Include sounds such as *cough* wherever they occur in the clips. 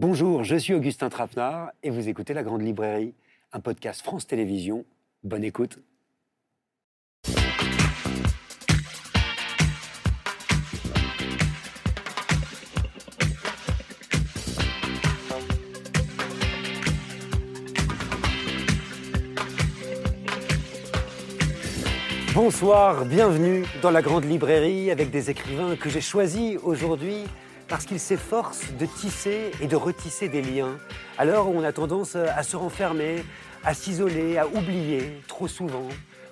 Bonjour, je suis Augustin Trapenard et vous écoutez La Grande Librairie, un podcast France Télévisions. Bonne écoute. Bonsoir, bienvenue dans la Grande Librairie avec des écrivains que j'ai choisis aujourd'hui parce qu'ils s'efforcent de tisser et de retisser des liens, où on a tendance à se renfermer, à s'isoler, à oublier trop souvent.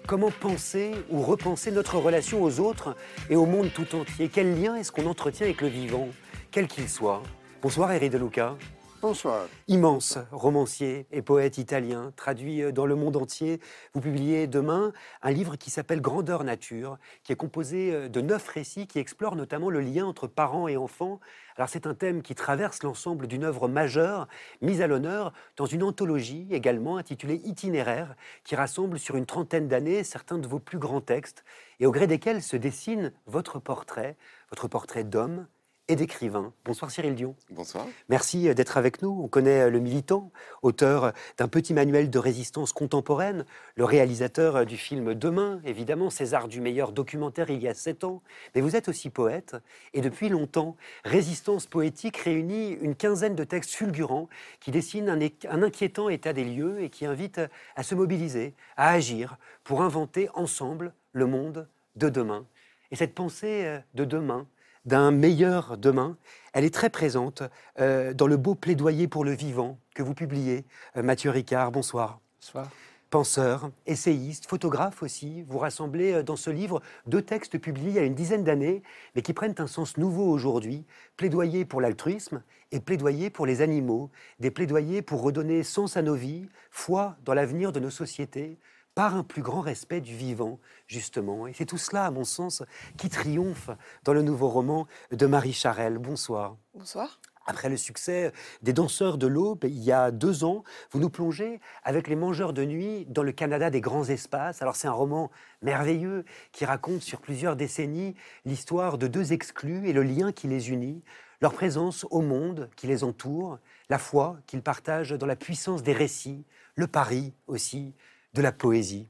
Comment penser ou repenser notre relation aux autres et au monde tout entier Quel lien est-ce qu'on entretient avec le vivant, quel qu'il soit? Bonsoir Eric De Luca. Bonsoir. Immense romancier et poète italien, traduit euh, dans le monde entier. Vous publiez demain un livre qui s'appelle Grandeur Nature, qui est composé euh, de neuf récits qui explorent notamment le lien entre parents et enfants. Alors c'est un thème qui traverse l'ensemble d'une œuvre majeure, mise à l'honneur dans une anthologie également intitulée Itinéraire, qui rassemble sur une trentaine d'années certains de vos plus grands textes, et au gré desquels se dessine votre portrait, votre portrait d'homme, et d'écrivain. Bonsoir Cyril Dion. Bonsoir. Merci euh, d'être avec nous. On connaît euh, le militant, auteur d'un petit manuel de résistance contemporaine, le réalisateur euh, du film Demain, évidemment, César du meilleur documentaire il y a sept ans. Mais vous êtes aussi poète, et depuis longtemps, Résistance poétique réunit une quinzaine de textes fulgurants qui dessinent un, un inquiétant état des lieux et qui invitent à se mobiliser, à agir pour inventer ensemble le monde de demain. Et cette pensée de demain, d'un meilleur demain, elle est très présente euh, dans le beau plaidoyer pour le vivant que vous publiez. Euh, Mathieu Ricard, bonsoir. Bonsoir. Penseur, essayiste, photographe aussi, vous rassemblez euh, dans ce livre deux textes publiés il y a une dizaine d'années, mais qui prennent un sens nouveau aujourd'hui. Plaidoyer pour l'altruisme et plaidoyer pour les animaux. Des plaidoyers pour redonner sens à nos vies, foi dans l'avenir de nos sociétés, par un plus grand respect du vivant, justement. Et c'est tout cela, à mon sens, qui triomphe dans le nouveau roman de Marie Charelle. Bonsoir. Bonsoir. Après le succès des Danseurs de l'Aube, il y a deux ans, vous nous plongez avec les Mangeurs de Nuit dans le Canada des grands espaces. Alors c'est un roman merveilleux qui raconte sur plusieurs décennies l'histoire de deux exclus et le lien qui les unit, leur présence au monde qui les entoure, la foi qu'ils partagent dans la puissance des récits, le pari aussi, de la poésie.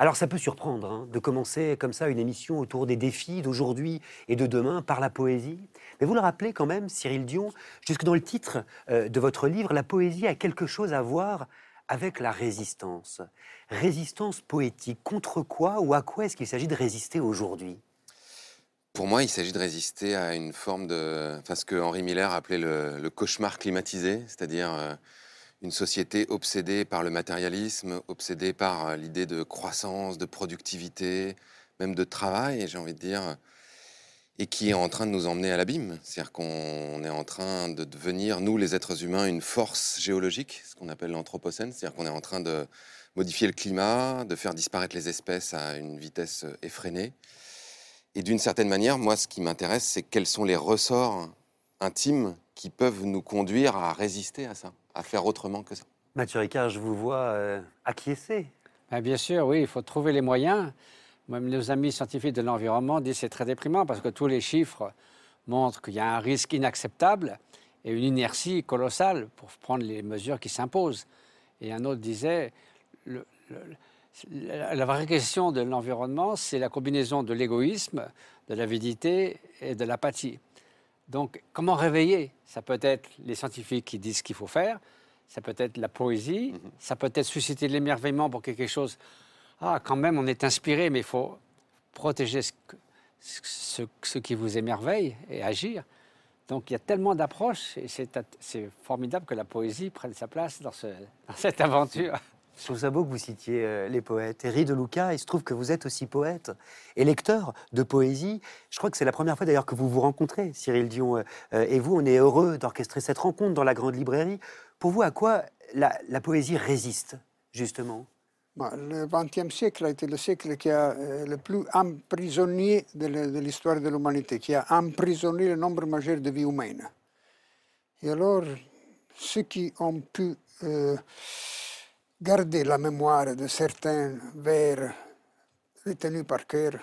Alors ça peut surprendre hein, de commencer comme ça une émission autour des défis d'aujourd'hui et de demain par la poésie. Mais vous le rappelez quand même, Cyril Dion, jusque dans le titre euh, de votre livre, la poésie a quelque chose à voir avec la résistance. Résistance poétique, contre quoi ou à quoi est-ce qu'il s'agit de résister aujourd'hui? Pour moi, il s'agit de résister à une forme de... Enfin, ce que Henri Miller appelait le, cauchemar climatisé, c'est-à-dire... Euh, une société obsédée par le matérialisme, obsédée par euh, l'idée de croissance, de productivité, même de travail, j'ai envie de dire, et qui est en train de nous emmener à l'abîme. C'est-à-dire qu'on est en train de devenir, nous les êtres humains, une force géologique, ce qu'on appelle l'anthropocène, c'est-à-dire qu'on est en train de modifier le climat, de faire disparaître les espèces à une vitesse effrénée. Et d'une certaine manière, moi, ce qui m'intéresse, c'est quels sont les ressorts intimes qui peuvent nous conduire à résister à ça à faire autrement que ça. Mathieu Ricard, je vous vois euh, acquiescer. Ben, bien sûr, oui, il faut trouver les moyens. Même nos amis scientifiques de l'environnement disent que c'est très déprimant parce que tous les chiffres montrent qu'il y a un risque inacceptable et une inertie colossale pour prendre les mesures qui s'imposent. Et un autre disait, la vraie question de l'environnement, c'est la combinaison de l'égoïsme, de l'avidité et de l'apathie. Donc, comment réveiller? Ça peut être les scientifiques qui disent ce qu'il faut faire, ça peut être la poésie, mhm. ça peut être susciter de l'émerveillement pour quelque chose. Ah, quand même, on est inspiré, mais il faut protéger ce, ce, qui vous émerveille et agir. Donc, il y a tellement d'approches et c'est formidable que la poésie prenne sa place dans, ce, dans cette aventure. Je trouve ça beau que vous citiez euh, les poètes. Henri de Luca, il se trouve que vous êtes aussi poète et lecteur de poésie. Je crois que c'est la première fois d'ailleurs que vous vous rencontrez, Cyril Dion euh, euh, et vous. On est heureux d'orchestrer cette rencontre dans la grande librairie. Pour vous, à quoi la, poésie résiste, justement? Bah, Le XXe siècle a été le siècle qui a le plus emprisonné de l'histoire de l'humanité, qui a emprisonné le nombre majeur de vies humaines. Et alors, ceux qui ont pu garder la mémoire de certains vers retenus par cœur,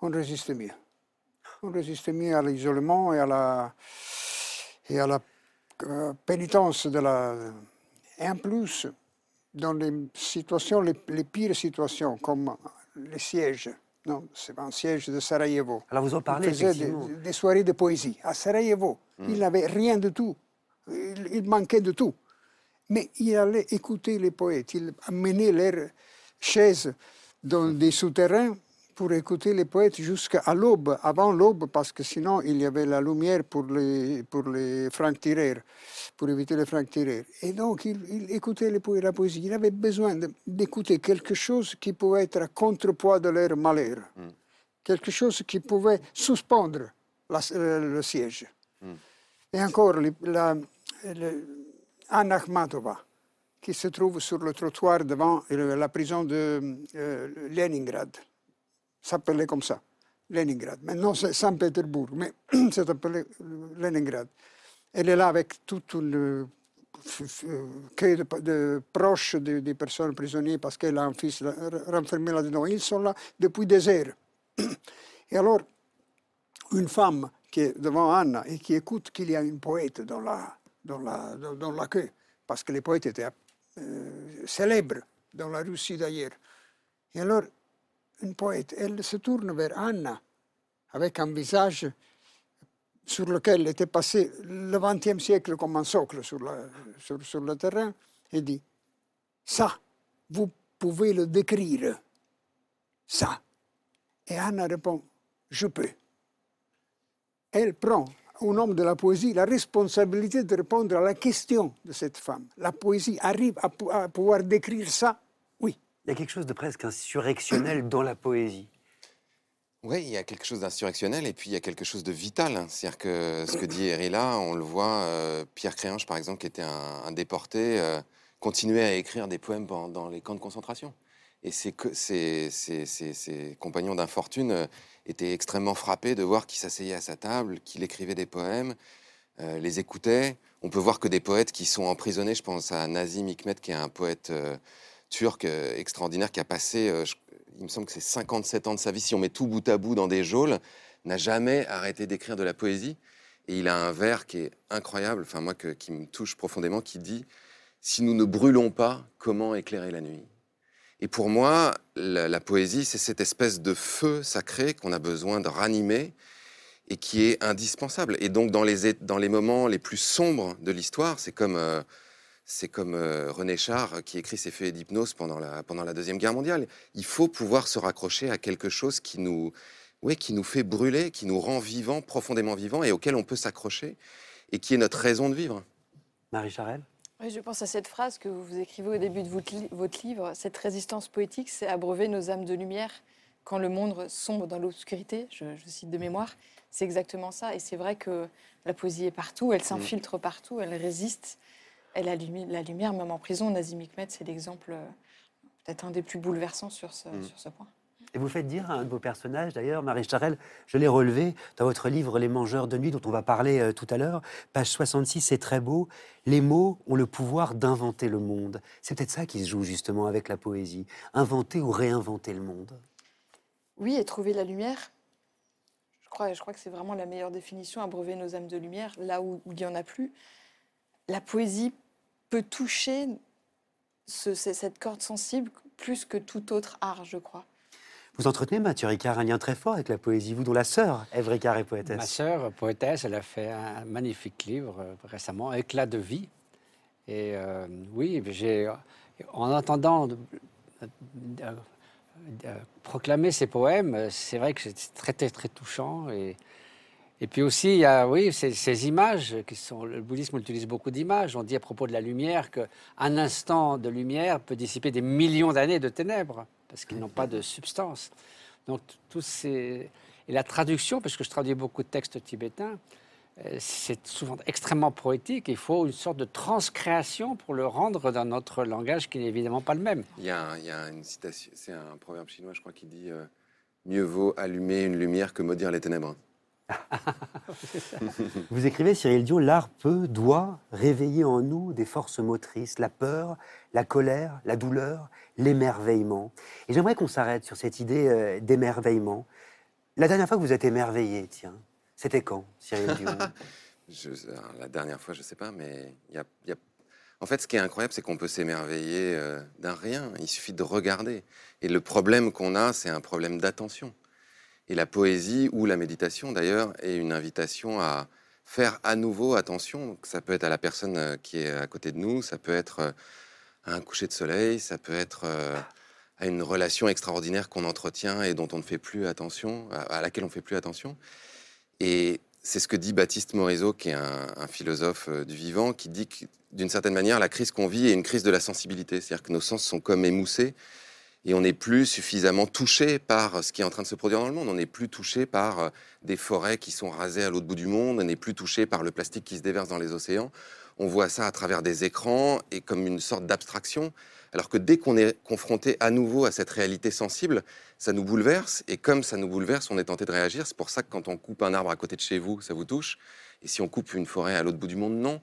on résiste mieux. On résiste mieux à l'isolement et à la, et à la euh, pénitence de la... Et en plus, dans les situations, les, les pires situations, comme les sièges, non, c'est un siège de Sarajevo. Alors vous en parlez faisait des, des soirées de poésie. À Sarajevo, il n'avait rien de tout. Il, il manquait de tout. Mais il allait écouter les poètes. Il amenait leurs chaises dans des souterrains pour écouter les poètes jusqu'à l'aube, avant l'aube, parce que sinon il y avait la lumière pour les, pour les francs-tireurs, pour éviter les francs-tireurs. Et donc il, il écoutait les la poésie. Il avait besoin d'écouter quelque chose qui pouvait être à contrepoids de leur malheur, quelque chose qui pouvait suspendre la- euh, le siège. Et encore, la, Anna Akhmatova, qui se trouve sur le trottoir devant euh, la prison de euh, Leningrad, s'appelait comme ça, Leningrad. Maintenant, c'est Saint-Pétersbourg, mais *clears throat* c'est appelé euh, Leningrad. Elle est là avec toute une euh, queue de, proches de- des personnes prisonnières parce qu'elle a un fils renfermé là-dedans. Ils sont là depuis des heures. *clears throat* Et alors, une femme qui est devant Anna et qui écoute qu'il y a une poète dans la, dans la, dans, la queue, parce que les poètes étaient euh, célèbres dans la Russie d'ailleurs. Et alors, une poète, elle se tourne vers Anna avec un visage sur lequel était passé le XXe siècle comme un socle sur, la- sur, sur le terrain et dit Ça, vous pouvez le décrire. Ça. Et Anna répond Je peux. Elle prend, au nom de la poésie, la responsabilité de répondre à la question de cette femme. La poésie arrive à, pou- à pouvoir décrire ça Oui. Il y a quelque chose de presque insurrectionnel dans la poésie. Oui, il y a quelque chose d'insurrectionnel et puis il y a quelque chose de vital. C'est-à-dire que ce que dit Erila, on le voit, euh, Pierre Créange, par exemple, qui était un, un déporté, euh, continuait à écrire des poèmes pendant- dans les camps de concentration. Et ses, ses- compagnons d'infortune euh, étaient extrêmement frappés de voir qu'il s'asseyait à sa table, qu'il écrivait des poèmes, euh, les écoutait. On peut voir que des poètes qui sont emprisonnés, je pense à Nazim Hikmet, qui est un poète euh, turc extraordinaire, qui a passé, il me semble que c'est 57 ans de sa vie, si on met tout bout à bout dans des geôles, n'a jamais arrêté d'écrire de la poésie. Et il a un vers qui est incroyable, enfin moi qui me touche profondément, qui dit Si nous ne brûlons pas, comment éclairer la nuit? Et pour moi, la, poésie, c'est cette espèce de feu sacré qu'on a besoin de ranimer et qui est indispensable. Et donc dans les, moments les plus sombres de l'histoire, c'est comme, euh, euh, René Char qui écrit ses feuilles d'hypnose pendant la, Deuxième Guerre mondiale. Il faut pouvoir se raccrocher à quelque chose qui nous, qui nous fait brûler, qui nous rend vivants, profondément vivants, et auquel on peut s'accrocher, et qui est notre raison de vivre. Marie Charelle? Oui, je pense à cette phrase que vous écrivez au début de votre, li- votre livre. Cette résistance poétique, c'est abreuver nos âmes de lumière quand le monde sombre dans l'obscurité. Je, je cite de mémoire. C'est exactement ça. Et c'est vrai que la poésie est partout, elle s'infiltre partout, elle résiste. Elle allume la lumière, même en prison. Nazim Hikmet, c'est l'exemple euh, peut-être un des plus bouleversants sur ce, Mm. sur ce point. Et vous faites dire à un de vos personnages, d'ailleurs, Marie Charelle, je l'ai relevé dans votre livre Les Mangeurs de Nuit, dont on va parler euh, tout à l'heure, page 66, c'est très beau. Les mots ont le pouvoir d'inventer le monde. C'est peut-être ça qui se joue justement avec la poésie. Inventer ou réinventer le monde. Oui, et trouver la lumière. Je crois, je crois que c'est vraiment la meilleure définition, abreuver nos âmes de lumière, là où, il n'y en a plus. La poésie peut toucher ce- cette corde sensible plus que tout autre art, je crois. Vous entretenez, Mathieu Ricard, un lien très fort avec la poésie, vous dont la sœur, Ève Ricard, est Ma poétesse. sœur, poétesse, elle a fait un magnifique livre euh, récemment, Éclat de vie. Et euh, oui, j'ai, en entendant proclamer ces poèmes, c'est vrai que c'est très, très, touchant. Et, puis aussi, il y a oui, ces, ces images qui sont. Le bouddhisme utilise beaucoup d'images. On dit à propos de la lumière qu'un instant de lumière peut dissiper des millions d'années de ténèbres, parce qu'ils n'ont pas de substance. Donc, tous ces. Et la traduction, parce que je traduis beaucoup de textes tibétains, euh, c'est souvent extrêmement poétique. Il faut une sorte de transcréation pour le rendre dans notre langage qui n'est évidemment pas le même. Il y a, une citation, c'est un proverbe chinois, je crois, qui dit euh, Mieux vaut allumer une lumière que maudire les ténèbres. *laughs* Vous écrivez, Cyril Dion, l'art peut, doit réveiller en nous des forces motrices, la peur, la colère, la douleur, l'émerveillement. Et j'aimerais qu'on s'arrête sur cette idée euh, d'émerveillement. La dernière fois que vous êtes émerveillé, tiens, c'était quand, Cyril Dion? *laughs* La dernière fois, je ne sais pas, mais il y a en fait, ce qui est incroyable, c'est qu'on peut s'émerveiller euh, d'un rien. Il suffit de regarder. Et le problème qu'on a, c'est un problème d'attention. Et la poésie ou la méditation, d'ailleurs, est une invitation à faire à nouveau attention. Ça peut être à la personne euh, qui est à côté de nous, ça peut être euh, à un coucher de soleil, ça peut être à une relation extraordinaire qu'on entretient et dont on ne fait plus attention, à laquelle on ne fait plus attention. Et c'est ce que dit Baptiste Morisot, qui est un, philosophe du vivant, qui dit que d'une certaine manière, la crise qu'on vit est une crise de la sensibilité. C'est-à-dire que nos sens sont comme émoussés et on n'est plus suffisamment touché par ce qui est en train de se produire dans le monde. On n'est plus touché par euh, des forêts qui sont rasées à l'autre bout du monde. On n'est plus touché par le plastique qui se déverse dans les océans. On voit ça à travers des écrans et comme une sorte d'abstraction. Alors que dès qu'on est confronté à nouveau à cette réalité sensible, ça nous bouleverse. Et comme ça nous bouleverse, on est tenté de réagir. C'est pour ça que quand on coupe un arbre à côté de chez vous, ça vous touche. Et si on coupe une forêt à l'autre bout du monde, non.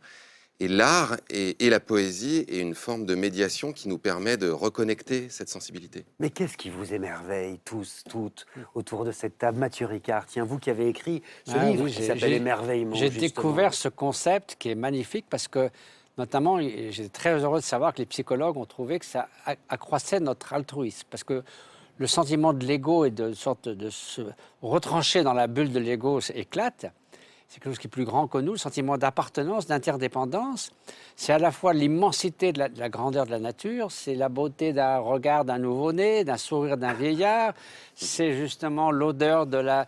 Et l'art et, la poésie est une forme de médiation qui nous permet de reconnecter cette sensibilité. Mais qu'est-ce qui vous émerveille tous, toutes, autour de cette table? Mathieu Ricard, tiens, vous qui avez écrit ce ah livre qui s'appelle Émerveillement. J'ai découvert ce concept qui est magnifique parce que, notamment, j'étais très heureux de savoir que les psychologues ont trouvé que ça accroissait notre altruisme. Parce que le sentiment de l'ego et de sorte de se retrancher dans la bulle de l'ego éclate c'est quelque chose qui est plus grand que nous, le sentiment d'appartenance, d'interdépendance. C'est à la fois l'immensité de, la grandeur de la nature, c'est la beauté d'un regard d'un nouveau-né, d'un sourire d'un vieillard, c'est justement l'odeur euh,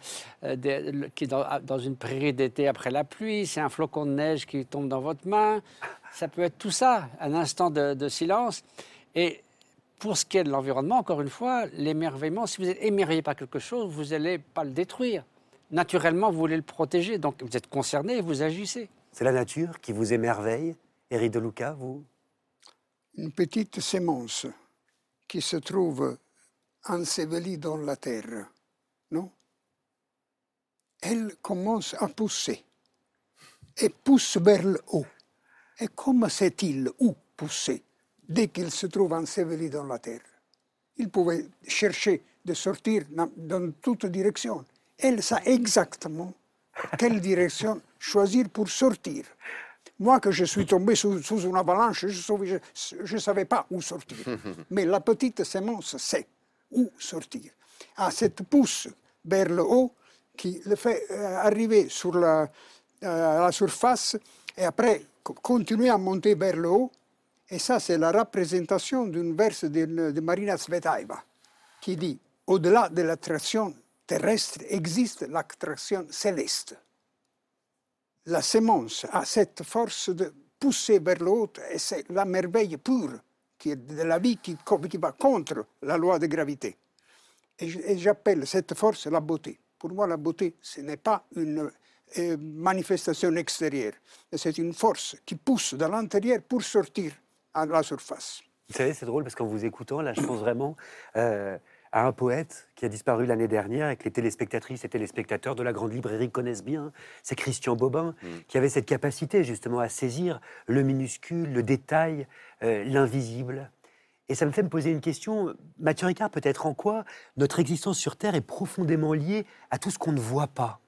qui dans, dans une prairie d'été après la pluie, c'est un flocon de neige qui tombe dans votre main. Ça peut être tout ça, un instant de, de silence. Et pour ce qui est de l'environnement, encore une fois, l'émerveillement, si vous êtes émerveillé par quelque chose, vous n'allez pas le détruire naturellement, vous voulez le protéger. Donc, vous êtes concerné et vous agissez. C'est la nature qui vous émerveille. Éric de Luca, vous Une petite sémence qui se trouve ensevelie dans la terre, non? Elle commence à pousser et pousse vers le haut. Et comment sait-il où pousser? Dès qu'il se trouve enseveli dans la terre Il pouvait chercher de sortir dans toutes directions elle sait exactement quelle direction choisir pour sortir. Moi, que je suis tombé sous, une avalanche, je ne savais pas où sortir. *laughs* Mais la petite sémence sait où sortir. À cette pousse vers le haut qui le fait euh, arriver sur la, euh, la surface et après continuer à monter vers le haut. Et ça, c'est la représentation d'une verse de, de Marina Svetaeva qui dit Au-delà de l'attraction terrestre existe l'attraction céleste. La sémence a cette force de pousser vers le haut et c'est la merveille pure qui est de la vie qui, va contre la loi de gravité. Et j'appelle cette force la beauté. Pour moi, la beauté, ce n'est pas une euh, manifestation extérieure, c'est une force qui pousse de l'intérieur pour sortir à la surface. Vous savez, c'est drôle parce qu'en vous écoutant, là, je pense vraiment euh, à un poète qui a disparu l'année dernière et que les téléspectatrices et téléspectateurs de la grande librairie connaissent bien. C'est Christian Bobin mm. qui avait cette capacité justement à saisir le minuscule, le détail, euh, l'invisible. Et ça me fait me poser une question, Mathieu Ricard, peut-être en quoi notre existence sur Terre est profondément liée à tout ce qu'on ne voit pas?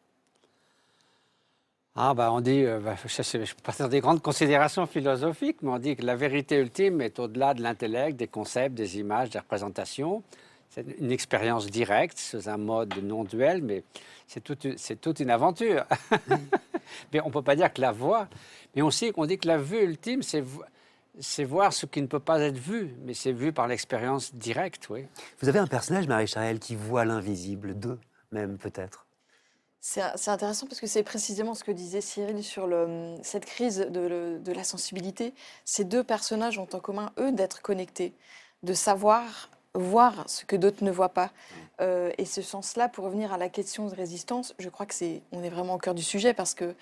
Ah bah on dit, euh, bah, *laughs* je ne vais pas faire des grandes considérations philosophiques, mais on dit que la vérité ultime est au-delà de l'intellect, des concepts, des images, des représentations. C'est une expérience directe, c'est un mode non duel, mais c'est toute, toute, une aventure. *laughs* mais on ne peut pas dire que la voix, mais on, sait, qu'on dit que la vue ultime, c'est c'est voir ce qui ne peut pas être vu, mais c'est vu par l'expérience directe, oui. Vous avez un personnage, Marie-Charelle, qui voit l'invisible, deux même peut-être? C'est intéressant parce que c'est précisément ce que disait Cyril sur le, cette crise de, de la sensibilité. Ces deux personnages ont en commun, eux, d'être connectés, de savoir voir ce que d'autres ne voient pas. Euh, et ce sens-là, pour revenir à la question de résistance, je crois que c'est, on est vraiment au cœur du sujet parce que,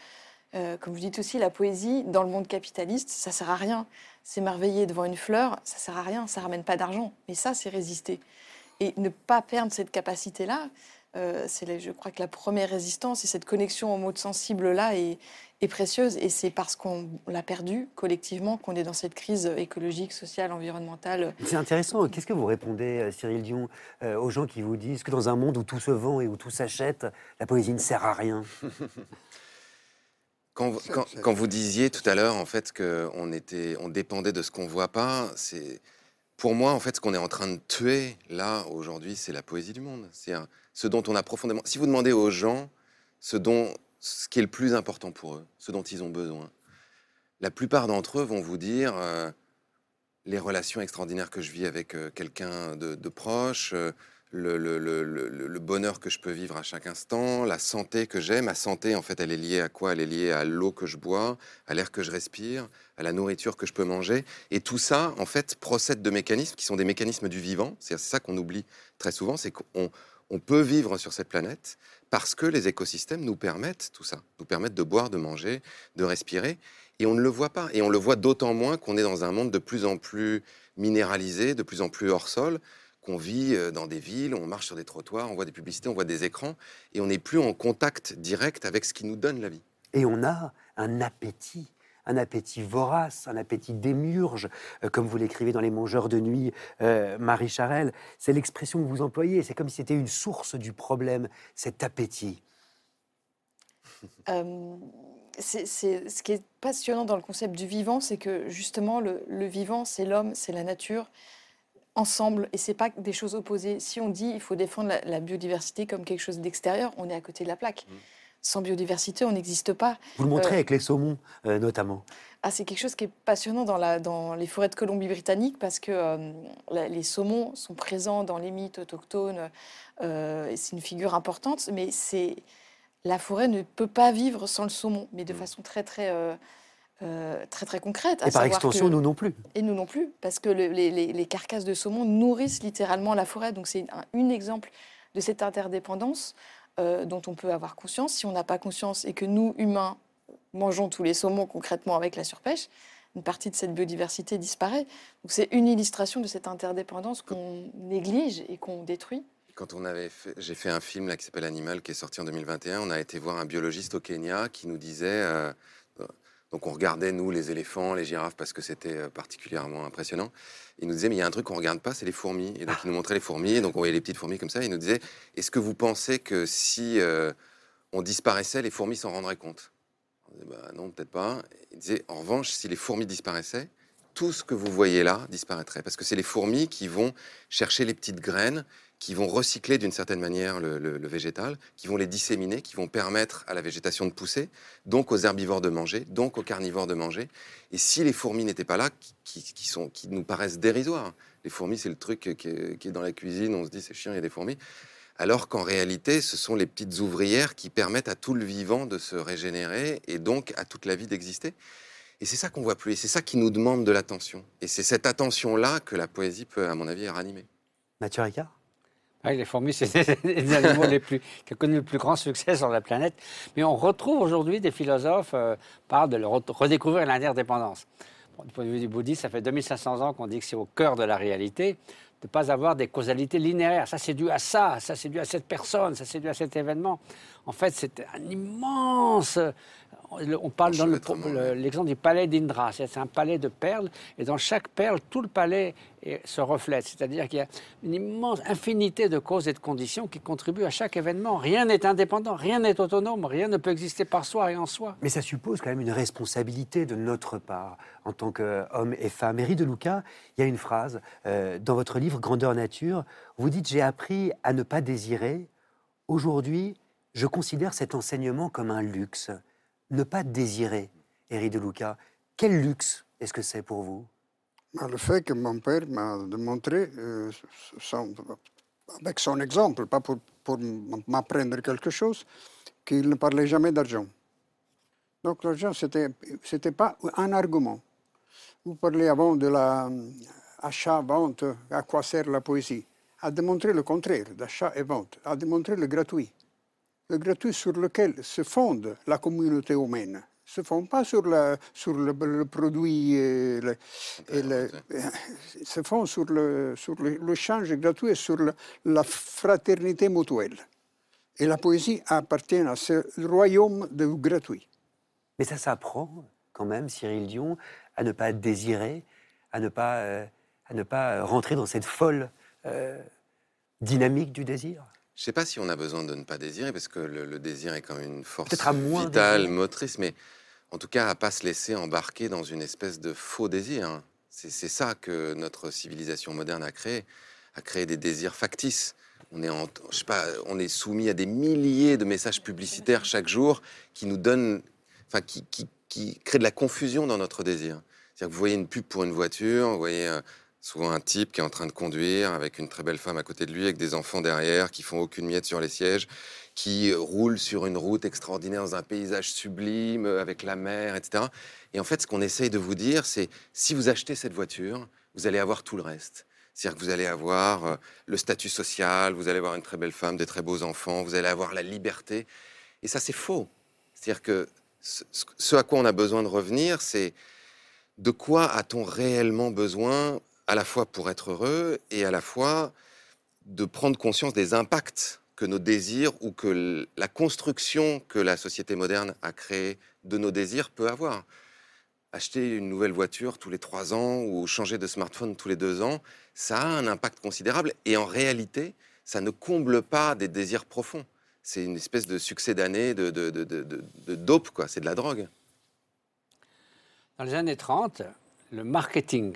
euh, comme vous dites aussi, la poésie dans le monde capitaliste, ça sert à rien. S'émerveiller devant une fleur, ça sert à rien, ça ramène pas d'argent. Mais ça, c'est résister. Et ne pas perdre cette capacité-là, euh, c'est, je crois que la première résistance et cette connexion au mode sensible-là est, est précieuse et c'est parce qu'on l'a perdu collectivement qu'on est dans cette crise écologique, sociale, environnementale. C'est intéressant. Qu'est-ce que vous répondez, euh, Cyril Dion, euh, aux gens qui vous disent que dans un monde où tout se vend et où tout s'achète, la poésie ne sert à rien? *laughs* Quand, vous- C'est- quand, c'est- quand vous disiez tout à l'heure, en fait, qu'on était, on dépendait de ce qu'on voit pas, c'est pour moi, en fait, ce qu'on est en train de tuer là aujourd'hui, c'est la poésie du monde. C'est ce dont on a profondément. Si vous demandez aux gens ce dont, ce qui est le plus important pour eux, ce dont ils ont besoin, la plupart d'entre eux vont vous dire euh, les relations extraordinaires que je vis avec euh, quelqu'un de, proche. euh, le- le bonheur que je peux vivre à chaque instant, la santé que j'ai. Ma santé, en fait, elle est liée à quoi? Elle est liée à l'eau que je bois, à l'air que je respire, à la nourriture que je peux manger. Et tout ça, en fait, procède de mécanismes qui sont des mécanismes du vivant. C'est ça qu'on oublie très souvent, c'est qu'on on peut vivre sur cette planète parce que les écosystèmes nous permettent tout ça, nous permettent de boire, de manger, de respirer. Et on ne le voit pas. Et on le voit d'autant moins qu'on est dans un monde de plus en plus minéralisé, de plus en plus hors sol, qu'on vit euh, dans des villes, on marche sur des trottoirs, on voit des publicités, on voit des écrans, et on n'est plus en contact direct avec ce qui nous donne la vie. Et on a un appétit, un appétit vorace, un appétit démiurge, euh, comme vous l'écrivez dans Les Mangeurs de nuit, euh, Marie Charelle. C'est l'expression que vous employez, c'est comme si c'était une source du problème, cet appétit. Euh, ce qui est passionnant dans le concept du vivant, c'est que justement, le, le vivant, c'est l'homme, c'est la nature, ensemble, et c'est pas des choses opposées. Si on dit il faut défendre la, la biodiversité comme quelque chose d'extérieur, on est à côté de la plaque. Mm. Sans biodiversité, on n'existe pas. Vous le montrez Euh, avec les saumons, euh, notamment. Ah, c'est quelque chose qui est passionnant dans, la, dans les forêts de Colombie-Britannique parce que euh, la- les saumons sont présents dans les mythes autochtones. c'est une figure importante, mais c'est la forêt ne peut pas vivre sans le saumon, mais de Mm. façon très très euh, très très concrète. à Et par extension, que- nous non plus. et nous non plus, parce que le- les, les- les carcasses de saumon nourrissent littéralement la forêt. Donc c'est un, un exemple de cette interdépendance euh, dont on peut avoir conscience. Si on n'a pas conscience et que nous, humains, mangeons tous les saumons concrètement avec la surpêche, une partie de cette biodiversité disparaît. Donc c'est une illustration de cette interdépendance qu'on néglige et qu'on détruit. Quand on avait j'ai fait un film là qui s'appelle Animal, qui est sorti en 2021. On a été voir un biologiste au Kenya qui nous disait, euh, donc on regardait nous les éléphants, les girafes parce que c'était euh, particulièrement impressionnant. Il nous disait mais il y a un truc qu'on regarde pas, c'est les fourmis. Et donc il nous montrait les fourmis, donc on voyait les petites fourmis comme ça. Il nous disait, est-ce que vous pensez que si euh, on disparaissait, les fourmis s'en rendraient compte? On disait, bah, non, peut-être pas. Il disait en revanche, si les fourmis disparaissaient, tout ce que vous voyez là disparaîtrait parce que c'est les fourmis qui vont chercher les petites graines qui vont recycler d'une certaine manière le, végétal, qui vont les disséminer, qui vont permettre à la végétation de pousser, donc aux herbivores de manger, donc aux carnivores de manger. Et si les fourmis n'étaient pas là, qui sont, qui nous paraissent dérisoires, les fourmis c'est le truc qui est, qui est dans la cuisine, on se dit c'est chiant, il y a des fourmis, alors qu'en réalité ce sont les petites ouvrières qui permettent à tout le vivant de se régénérer et donc à toute la vie d'exister. Et c'est ça qu'on voit plus, et c'est ça qui nous demande de l'attention. Et c'est cette attention-là que la poésie peut, à mon avis, ranimer. Mathieu Ricard? Oui, les fourmis, *laughs* c'est les animaux les plus, qui ont connu le plus grand succès sur la planète. Mais on retrouve aujourd'hui des philosophes euh, parlent de redécouvrir l'interdépendance. Du point de vue du bouddhisme, ça fait 2500 ans qu'on dit que c'est au cœur de la réalité de ne pas avoir des causalités linéaires. Ça, c'est dû à ça, ça, c'est dû à cette personne, ça, c'est dû à cet événement. En fait, c'est un immense... On parle dans le- l'exemple du palais d'Indra. C'est un palais de perles, et dans chaque perle, tout le palais se reflète. C'est-à-dire qu'il y a une immense infinité de causes et de conditions qui contribuent à chaque événement. Rien n'est indépendant, rien n'est autonome, rien ne peut exister par soi et en soi. Mais ça suppose quand même une responsabilité de notre part en tant qu'hommes et femmes. Éric de Luca, il y a une phrase euh, dans votre livre Grandeur Nature. Vous dites J'ai appris à ne pas désirer. Aujourd'hui, je considère cet enseignement comme un luxe. Ne pas désirer, Éric de Luca. Quel luxe est-ce que c'est pour vous? Mais le fait que mon père m'a démontré, euh, avec son exemple, pas pour, m'apprendre quelque chose, qu'il ne parlait jamais d'argent. Donc l'argent, c'était c'était pas un argument. Vous parlez avant de la achat-vente, à quoi sert la poésie? À démontrer le contraire d'achat et vente, à démontrer le gratuit. Le gratuit sur lequel se fonde la communauté humaine. Se fonde pas sur, la, sur le, le produit et le, et le- *laughs* se font sur le sur le- l'échange gratuit et sur le- la fraternité mutuelle. Et la poésie appartient à ce royaume du gratuit. Mais ça s'apprend quand même, Cyril Dion, à ne pas désirer, à ne pas, euh, à ne pas rentrer dans cette folle euh, dynamique du désir? Je ne sais pas si on a besoin de ne pas désirer, parce que le, le désir est quand même une force vitale, motrice, mais en tout cas à pas se laisser embarquer dans une espèce de faux désir. C'est c'est ça que notre civilisation moderne a créé, a créé des désirs factices. On est, en- je sais pas, on est soumis à des milliers de messages publicitaires chaque jour qui nous donnent, enfin, qui, qui, qui créent de la confusion dans notre désir. C'est-à-dire que vous voyez une pub pour une voiture, vous voyez euh, souvent un type qui est en train de conduire avec une très belle femme à côté de lui, avec des enfants derrière qui font aucune miette sur les sièges, qui roulent sur une route extraordinaire dans un paysage sublime euh, avec la mer, etc. Et en fait, ce qu'on essaye de vous dire, c'est si vous achetez cette voiture, vous allez avoir tout le reste. C'est-à-dire que vous allez avoir euh, le statut social, vous allez avoir une très belle femme, des très beaux enfants, vous allez avoir la liberté. Et ça, c'est faux. C'est-à-dire que ce à quoi on a besoin de revenir, c'est de quoi a-t-on réellement besoin, à la fois pour être heureux et à la fois de prendre conscience des impacts que nos désirs ou que la construction que la société moderne a créée de nos désirs peut avoir. Acheter une nouvelle voiture tous les trois ans ou changer de smartphone tous les deux ans, ça a un impact considérable et en réalité, ça ne comble pas des désirs profonds. C'est une espèce de succès d'année, de- de dope, quoi. C'est de la drogue. Dans les années 30, le marketing,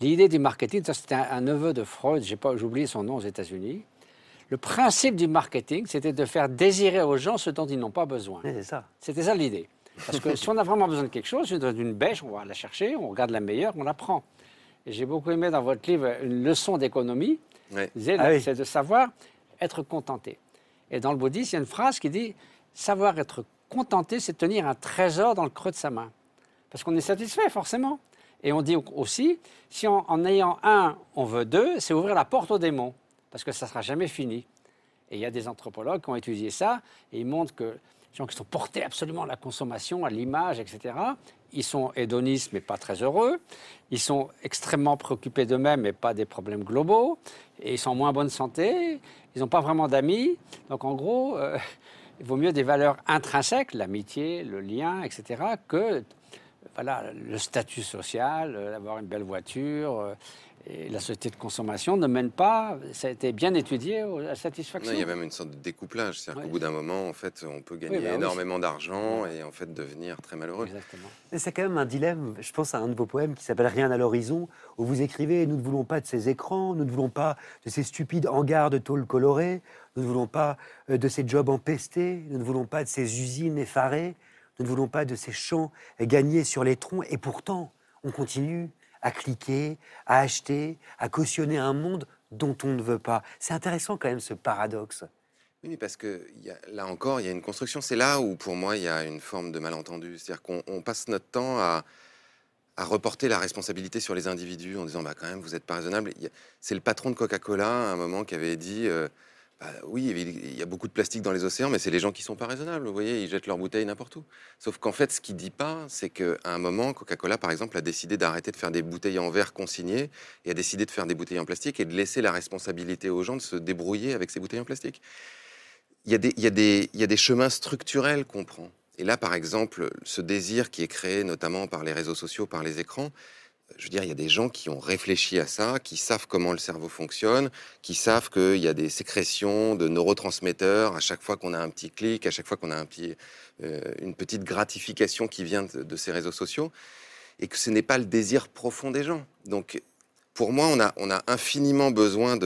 l'idée du marketing, ça c'était un, un neveu de Freud, j'ai oublié son nom aux États-Unis. Le principe du marketing, c'était de faire désirer aux gens ce dont ils n'ont pas besoin. Ouais, c'est ça. C'était ça l'idée. Parce que *laughs* si on a vraiment besoin de quelque chose, d'une bêche, on va la chercher, on regarde la meilleure, on la prend. Et j'ai beaucoup aimé dans votre livre une leçon d'économie. Ouais. Ah oui. C'est de savoir être contenté. Et dans le bouddhisme, il y a une phrase qui dit savoir être contenté, c'est tenir un trésor dans le creux de sa main. Parce qu'on est satisfait, forcément. Et on dit aussi, si en, ayant un, on veut deux, c'est ouvrir la porte aux démons. Parce que ça ne sera jamais fini. Et il y a des anthropologues qui ont étudié ça, et ils montrent que les gens qui sont portés absolument à la consommation, à l'image, etc., ils sont hédonistes, mais pas très heureux. Ils sont extrêmement préoccupés d'eux-mêmes, mais pas des problèmes globaux. Et ils sont en moins bonne santé. Ils n'ont pas vraiment d'amis. Donc, en gros, euh, *laughs* il vaut mieux des valeurs intrinsèques, l'amitié, le lien, etc., que voilà, le statut social, euh, d'avoir une belle voiture. euh, et la société de consommation ne mène pas, ça a été bien étudié à la satisfaction. Non, il y a même une sorte de découplage. C'est-à-dire Ouais. qu'au bout d'un moment, en fait, on peut gagner bah oui, énormément d'argent et en fait devenir très malheureux. Exactement. Mais C'est quand même un dilemme. Je pense à un de vos poèmes qui s'appelle Rien à l'horizon, où vous écrivez Nous ne voulons pas de ces écrans, nous ne voulons pas de ces stupides hangars de tôle colorée, nous ne voulons pas euh, de ces jobs empestés, nous ne voulons pas de ces usines effarées, nous ne voulons pas de ces champs gagnés sur les troncs. Et pourtant, on continue à cliquer, à acheter, à cautionner un monde dont on ne veut pas. C'est intéressant quand même ce paradoxe. Oui, parce que là encore, il y a une construction. C'est là où, pour moi, il y a une forme de malentendu. C'est-à-dire qu'on on passe notre temps à, reporter la responsabilité sur les individus en disant, bah quand même, vous n'êtes pas raisonnable. C'est le patron de Coca-Cola, à un moment, qui avait dit, euh, Bah oui, il y a beaucoup de plastique dans les océans, mais c'est les gens qui sont pas raisonnables. Vous voyez, ils jettent leurs bouteilles n'importe où. Sauf qu'en fait, ce qu'il dit pas, c'est qu'à un moment, Coca-Cola, par exemple, a décidé d'arrêter de faire des bouteilles en verre consignées et a décidé de faire des bouteilles en plastique et de laisser la responsabilité aux gens de se débrouiller avec ces bouteilles en plastique il y, a des, il, y a des, il y a des chemins structurels qu'on prend. Et là, par exemple, ce désir qui est créé notamment par les réseaux sociaux, par les écrans, je veux dire, il y a des gens qui ont réfléchi à ça, qui savent comment le cerveau fonctionne, qui savent qu'il y a des sécrétions de neurotransmetteurs à chaque fois qu'on a un petit clic, à chaque fois qu'on a un euh, une petite gratification qui vient de, ces réseaux sociaux, et que ce n'est pas le désir profond des gens. Donc, pour moi, on a, infiniment besoin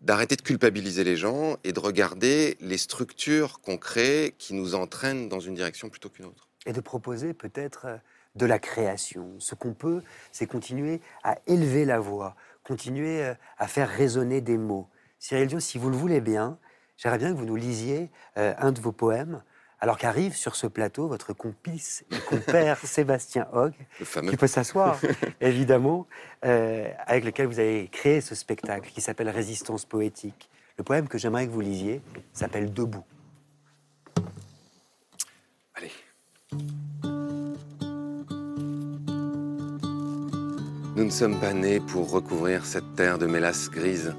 d'arrêter de culpabiliser les gens et de regarder les structures qu'on crée qui nous entraînent dans une direction plutôt qu'une autre. et de proposer peut-être euh, de la création. Ce qu'on peut, c'est continuer à élever la voix, continuer euh, à faire résonner des mots. Cyril Dion, si vous le voulez bien, j'aimerais bien que vous nous lisiez euh, un de vos poèmes, alors qu'arrive sur ce plateau votre complice et compère *laughs* Sébastien Hogg, qui peut s'asseoir, *laughs* évidemment, euh, avec lequel vous avez créé ce spectacle qui s'appelle Résistance poétique. Le poème que j'aimerais que vous lisiez s'appelle Debout. Allez. Nous ne sommes pas nés pour recouvrir cette terre de mélasse grise.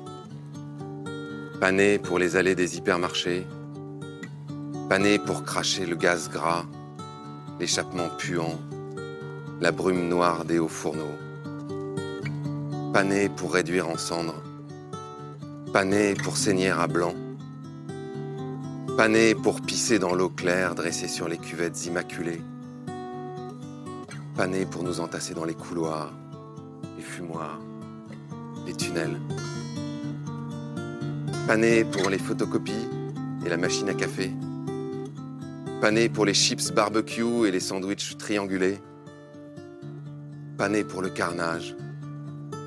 Pas nés pour les allées des hypermarchés. Pas nés pour cracher le gaz gras, l'échappement puant, la brume noire des hauts fourneaux. Pas nés pour réduire en cendres. Pas nés pour saigner à blanc. Pas nés pour pisser dans l'eau claire dressée sur les cuvettes immaculées. pas né pour nous entasser dans les couloirs, les fumoirs, les tunnels. Pas né pour les photocopies et la machine à café. Pas né pour les chips barbecue et les sandwichs triangulés. Pas né pour le carnage,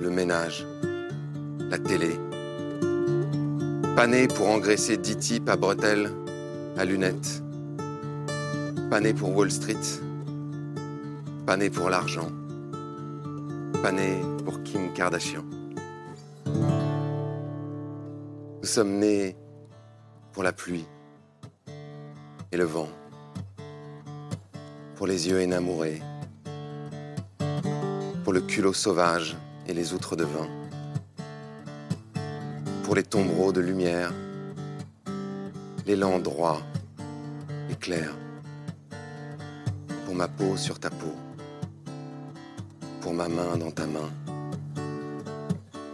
le ménage, la télé. Pas né pour engraisser dix types à bretelles, à lunettes. Pas né pour Wall Street. Pas né pour l'argent. Pas né pour Kim Kardashian. Nous sommes nés pour la pluie et le vent, pour les yeux énamourés, pour le culot sauvage et les outres de vin, pour les tombereaux de lumière, l'élan droit et clair, pour ma peau sur ta peau, pour ma main dans ta main,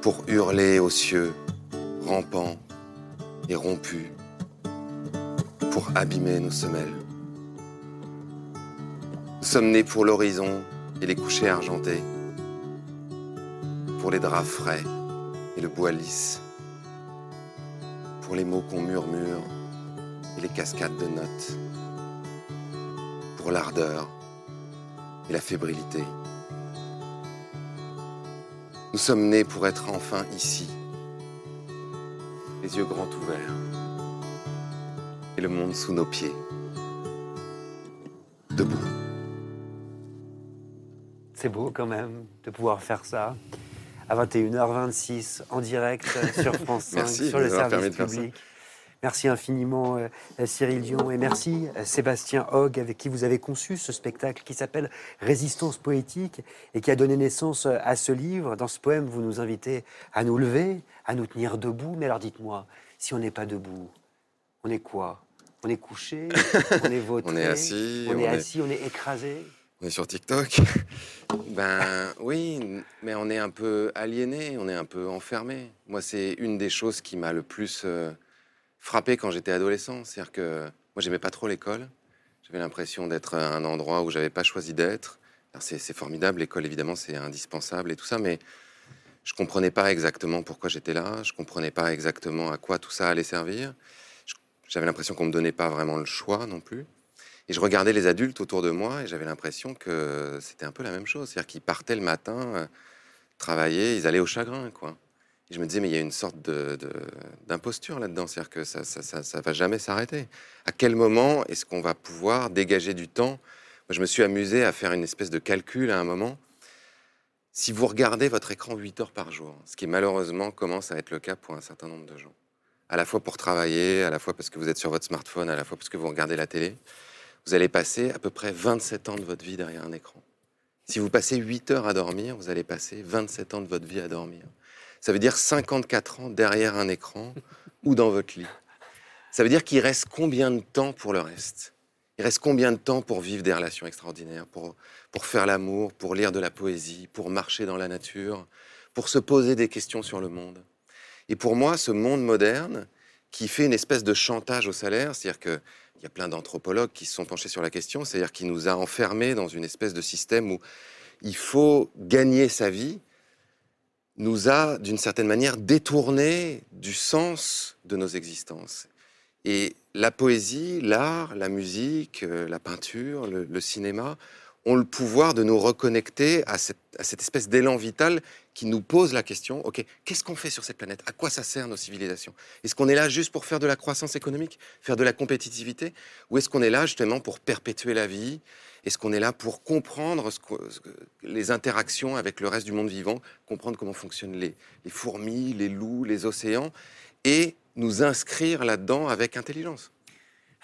pour hurler aux cieux, rampants et rompus, pour abîmer nos semelles. Nous sommes nés pour l'horizon et les couchers argentés, pour les draps frais et le bois lisse, pour les mots qu'on murmure et les cascades de notes, pour l'ardeur et la fébrilité. Nous sommes nés pour être enfin ici, les yeux grands ouverts. Et le monde sous nos pieds, debout. C'est beau quand même de pouvoir faire ça. À 21h26 en direct sur France *laughs* 5, Merci sur le service public. Merci infiniment euh, Cyril Dion et merci euh, Sébastien Hogg avec qui vous avez conçu ce spectacle qui s'appelle Résistance poétique et qui a donné naissance euh, à ce livre. Dans ce poème, vous nous invitez à nous lever, à nous tenir debout. Mais alors dites-moi, si on n'est pas debout, on est quoi? On est couché? On est vautré? *laughs* On est assis, On, on est est- assis, on est écrasé? On est sur TikTok? ben oui, mais on est un peu aliéné, on est un peu enfermé. Moi, c'est une des choses qui m'a le plus euh, frappé quand j'étais adolescent. C'est-à-dire que moi, j'aimais pas trop l'école. J'avais l'impression d'être à un endroit où j'avais pas choisi d'être. C'est formidable, l'école, évidemment, c'est indispensable et tout ça, mais je comprenais pas exactement pourquoi j'étais là. Je comprenais pas exactement à quoi tout ça allait servir. J'avais l'impression qu'on me donnait pas vraiment le choix non plus. Et je regardais les adultes autour de moi et j'avais l'impression que c'était un peu la même chose. C'est-à-dire qu'ils partaient le matin, euh, travailler, ils allaient au chagrin, quoi. Je me disais, mais il y a une sorte d'imposture là-dedans. C'est-à-dire que ça, ça va jamais s'arrêter. À quel moment est-ce qu'on va pouvoir dégager du temps? Moi, je me suis amusé à faire une espèce de calcul à un moment. Si vous regardez votre écran 8 heures par jour, ce qui malheureusement commence à être le cas pour un certain nombre de gens, à la fois pour travailler, à la fois parce que vous êtes sur votre smartphone, à la fois parce que vous regardez la télé, vous allez passer à peu près 27 ans de votre vie derrière un écran. Si vous passez 8 heures à dormir, vous allez passer 27 ans de votre vie à dormir. Ça veut dire 54 ans derrière un écran ou dans votre lit. Ça veut dire qu'il reste combien de temps pour le reste? Il reste combien de temps pour vivre des relations extraordinaires, pour, pour faire l'amour, pour lire de la poésie, pour marcher dans la nature, pour se poser des questions sur le monde? Et pour moi, ce monde moderne, qui fait une espèce de chantage au salaire, c'est-à-dire que il y a plein d'anthropologues qui se sont penchés sur la question, c'est-à-dire qu'il nous a enfermés dans une espèce de système où il faut gagner sa vie, nous a d'une certaine manière détourné du sens de nos existences. Et la poésie, l'art, la musique, euh, la peinture, le, le cinéma ont le pouvoir de nous reconnecter à cette, espèce d'élan vital qui nous pose la question, OK, qu'est-ce qu'on fait sur cette planète? À quoi ça sert nos civilisations? Est-ce qu'on est là juste pour faire de la croissance économique, faire de la compétitivité? Ou est-ce qu'on est là justement pour perpétuer la vie? Est-ce qu'on est là pour comprendre les interactions avec le reste du monde vivant, comprendre comment fonctionnent les fourmis, les loups, les océans, et nous inscrire là-dedans avec intelligence?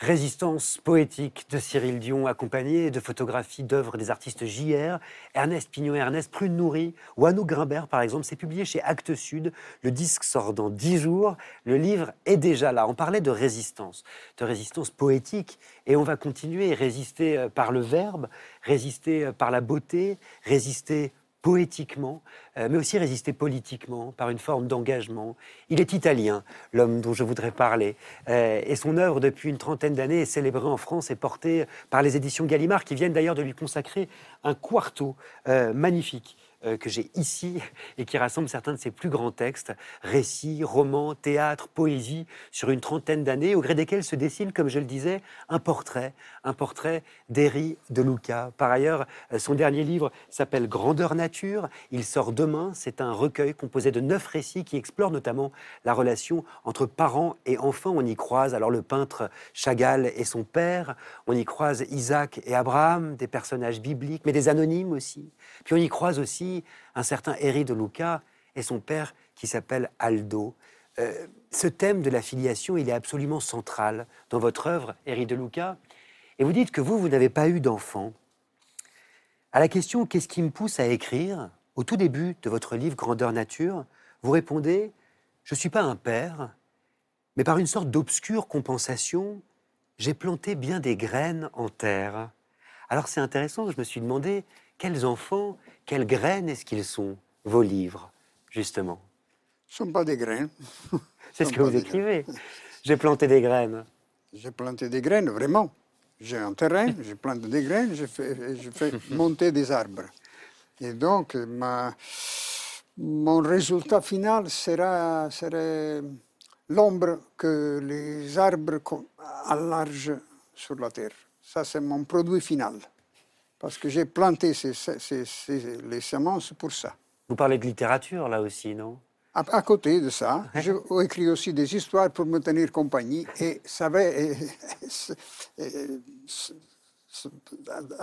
Résistance poétique de Cyril Dion, accompagné de photographies d'œuvres des artistes JR, Ernest Pignon, Ernest Prune Nourri ou Grimbert, par exemple. C'est publié chez Actes Sud. Le disque sort dans dix jours. Le livre est déjà là. On parlait de résistance, de résistance poétique. Et on va continuer, résister euh, par le verbe, résister euh, par la beauté, résister poétiquement, euh, mais aussi résister politiquement par une forme d'engagement. Il est italien, l'homme dont je voudrais parler, euh, et son œuvre depuis une trentaine d'années est célébrée en France et portée par les éditions Gallimard, qui viennent d'ailleurs de lui consacrer un quarto euh, magnifique que j'ai ici *laughs* et qui rassemble certains de ses plus grands textes, récits, romans, théâtre, poésie, sur une trentaine d'années, au gré desquels se dessine, comme je le disais, un portrait, un portrait d'Eri de Luca. Par ailleurs, euh, son dernier livre s'appelle Grandeur nature. Il sort demain. C'est un recueil composé de neuf récits qui explorent notamment la relation entre parents et enfants. On y croise alors le peintre Chagall et son père. On y croise Isaac et Abraham, des personnages bibliques, mais des anonymes aussi. Puis on y croise aussi un certain Eri de Luca et son père qui s'appelle Aldo. Euh, ce thème de la filiation, il est absolument central dans votre œuvre, Eri de Luca. Et vous dites que vous, vous n'avez pas eu d'enfant. À la question Qu'est-ce qui me pousse à écrire Au tout début de votre livre Grandeur Nature, vous répondez Je ne suis pas un père, mais par une sorte d'obscure compensation, j'ai planté bien des graines en terre. Alors c'est intéressant, je me suis demandé quels enfants, quelles graines est-ce qu'ils sont, vos livres, justement? Ce ne sont pas des graines. *laughs* C'est ce que vous écrivez. J'ai planté des graines. J'ai planté des graines, vraiment. J'ai un terrain, je plante des graines, je fais, je fais *laughs* monter des arbres. Et donc, ma, mon résultat final sera, sera l'ombre que les arbres enlargent sur la terre. Ça, c'est mon produit final parce que j'ai planté ces, ces, ces, les semences pour ça. Vous parlez de littérature là aussi, non? À, à, côté de ça, j'ai écrit aussi des histoires pour me tenir compagnie et savait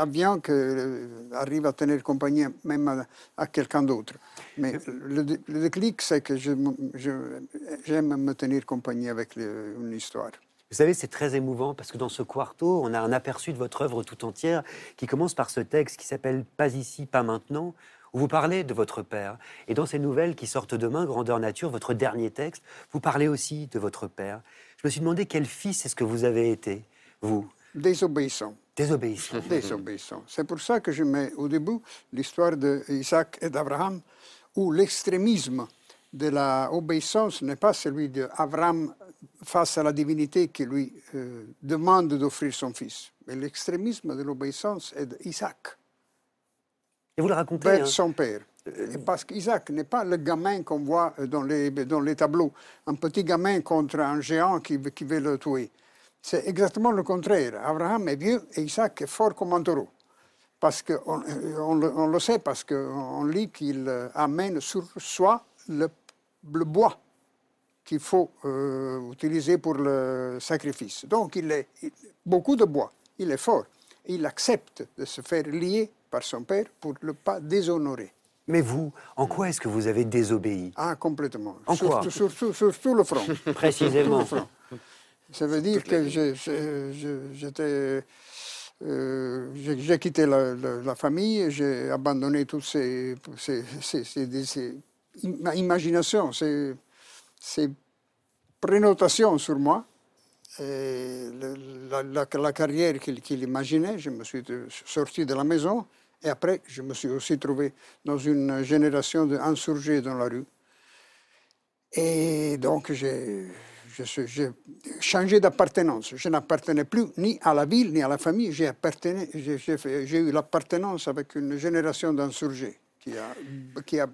bien que euh, arrive à tenir compagnie même à, à quelqu'un d'autre. Mais le, le déclic, c'est que j'aime je, me tenir compagnie avec le, une histoire. Vous savez, c'est très émouvant parce que dans ce quarto, on a un aperçu de votre œuvre tout entière qui commence par ce texte qui s'appelle Pas ici, pas maintenant, où vous parlez de votre père. Et dans ces nouvelles qui sortent demain, Grandeur Nature, votre dernier texte, vous parlez aussi de votre père. Je me suis demandé quel fils est-ce que vous avez été, vous? Désobéissant. Désobéissant. *laughs* Désobéissant. C'est pour ça que je mets au début l'histoire d'Isaac et d'Abraham, où l'extrémisme de l'obéissance n'est pas celui d'Abraham face à la divinité qui lui euh, demande d'offrir son fils. Mais l'extrémisme de l'obéissance est d'Isaac. Et vous le racontez Vers hein. son père. Et parce qu'Isaac n'est pas le gamin qu'on voit dans les, dans les tableaux, un petit gamin contre un géant qui, qui veut le tuer. C'est exactement le contraire. Abraham est vieux et Isaac est fort comme un taureau. Parce qu'on on, on, le sait, parce qu'on lit qu'il amène sur soi le, le bois qu'il faut euh, utiliser pour le sacrifice. Donc il est il, beaucoup de bois, il est fort. Il accepte de se faire lier par son père pour ne pas déshonorer. Mais vous, en quoi est-ce que vous avez désobéi Ah, complètement. En surtout, quoi surtout, surtout le front. Précisément. le front. Ça veut dire que j'étais... Euh, j'ai quitté la, la, la famille, j'ai abandonné toutes ces, ces, ces, ces, ces imaginations, ces, ces prénotations sur moi. Et la, la, carrière qu'il qu imaginait, je me suis sorti de la maison et après, je me suis aussi trouvé dans une génération d'insurgés dans la rue. Et donc, j'ai changé d'appartenance. Je n'appartenais plus ni à la ville ni à la famille. J'ai eu l'appartenance avec une génération d'insurgés qui a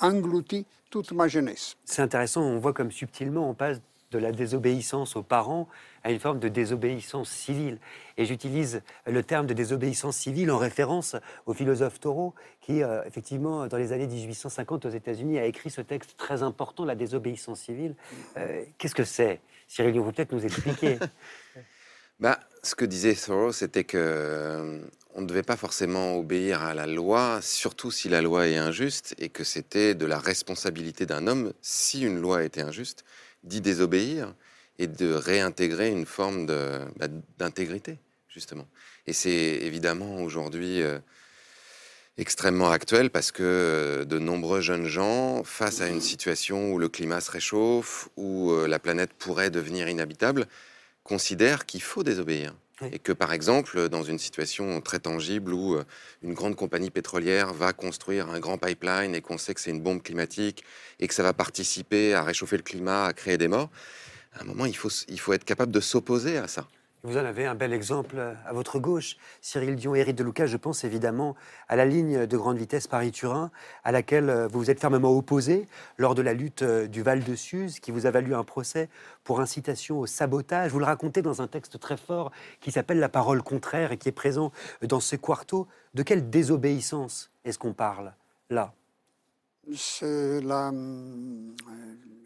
englouti toute ma jeunesse. C'est intéressant, on voit comme subtilement on passe de la désobéissance aux parents à une forme de désobéissance civile. Et j'utilise le terme de désobéissance civile en référence au philosophe Thoreau, qui, euh, effectivement, dans les années 1850 aux États-Unis, a écrit ce texte très important, la désobéissance civile. Euh, Qu'est-ce que c'est? Cyril, vous peut-être nous expliquer *laughs* bah, Ce que disait Thoreau, c'était que euh, on ne devait pas forcément obéir à la loi, surtout si la loi est injuste, et que c'était de la responsabilité d'un homme, si une loi était injuste, d'y désobéir et de réintégrer une forme bah, d'intégrité, justement. Et c'est évidemment aujourd'hui euh, extrêmement actuel parce que euh, de nombreux jeunes gens, face à une situation où le climat se réchauffe, où euh, la planète pourrait devenir inhabitable, considèrent qu'il faut désobéir. Et que, par exemple, dans une situation très tangible où euh, une grande compagnie pétrolière va construire un grand pipeline et qu'on sait que c'est une bombe climatique et que ça va participer à réchauffer le climat, à créer des morts, à un moment, il faut, il faut être capable de s'opposer à ça. Vous en avez un bel exemple à votre gauche, Cyril Dion, Éric Deluca. Je pense évidemment à la ligne de grande vitesse Paris-Turin, à laquelle euh, vous vous êtes fermement opposé lors de la lutte euh, du Val de Suse, qui vous a valu un procès pour incitation au sabotage. Vous le racontez dans un texte très fort qui s'appelle La parole contraire et qui est présent dans ce quarto. De quelle désobéissance est-ce qu'on parle là? C'est euh,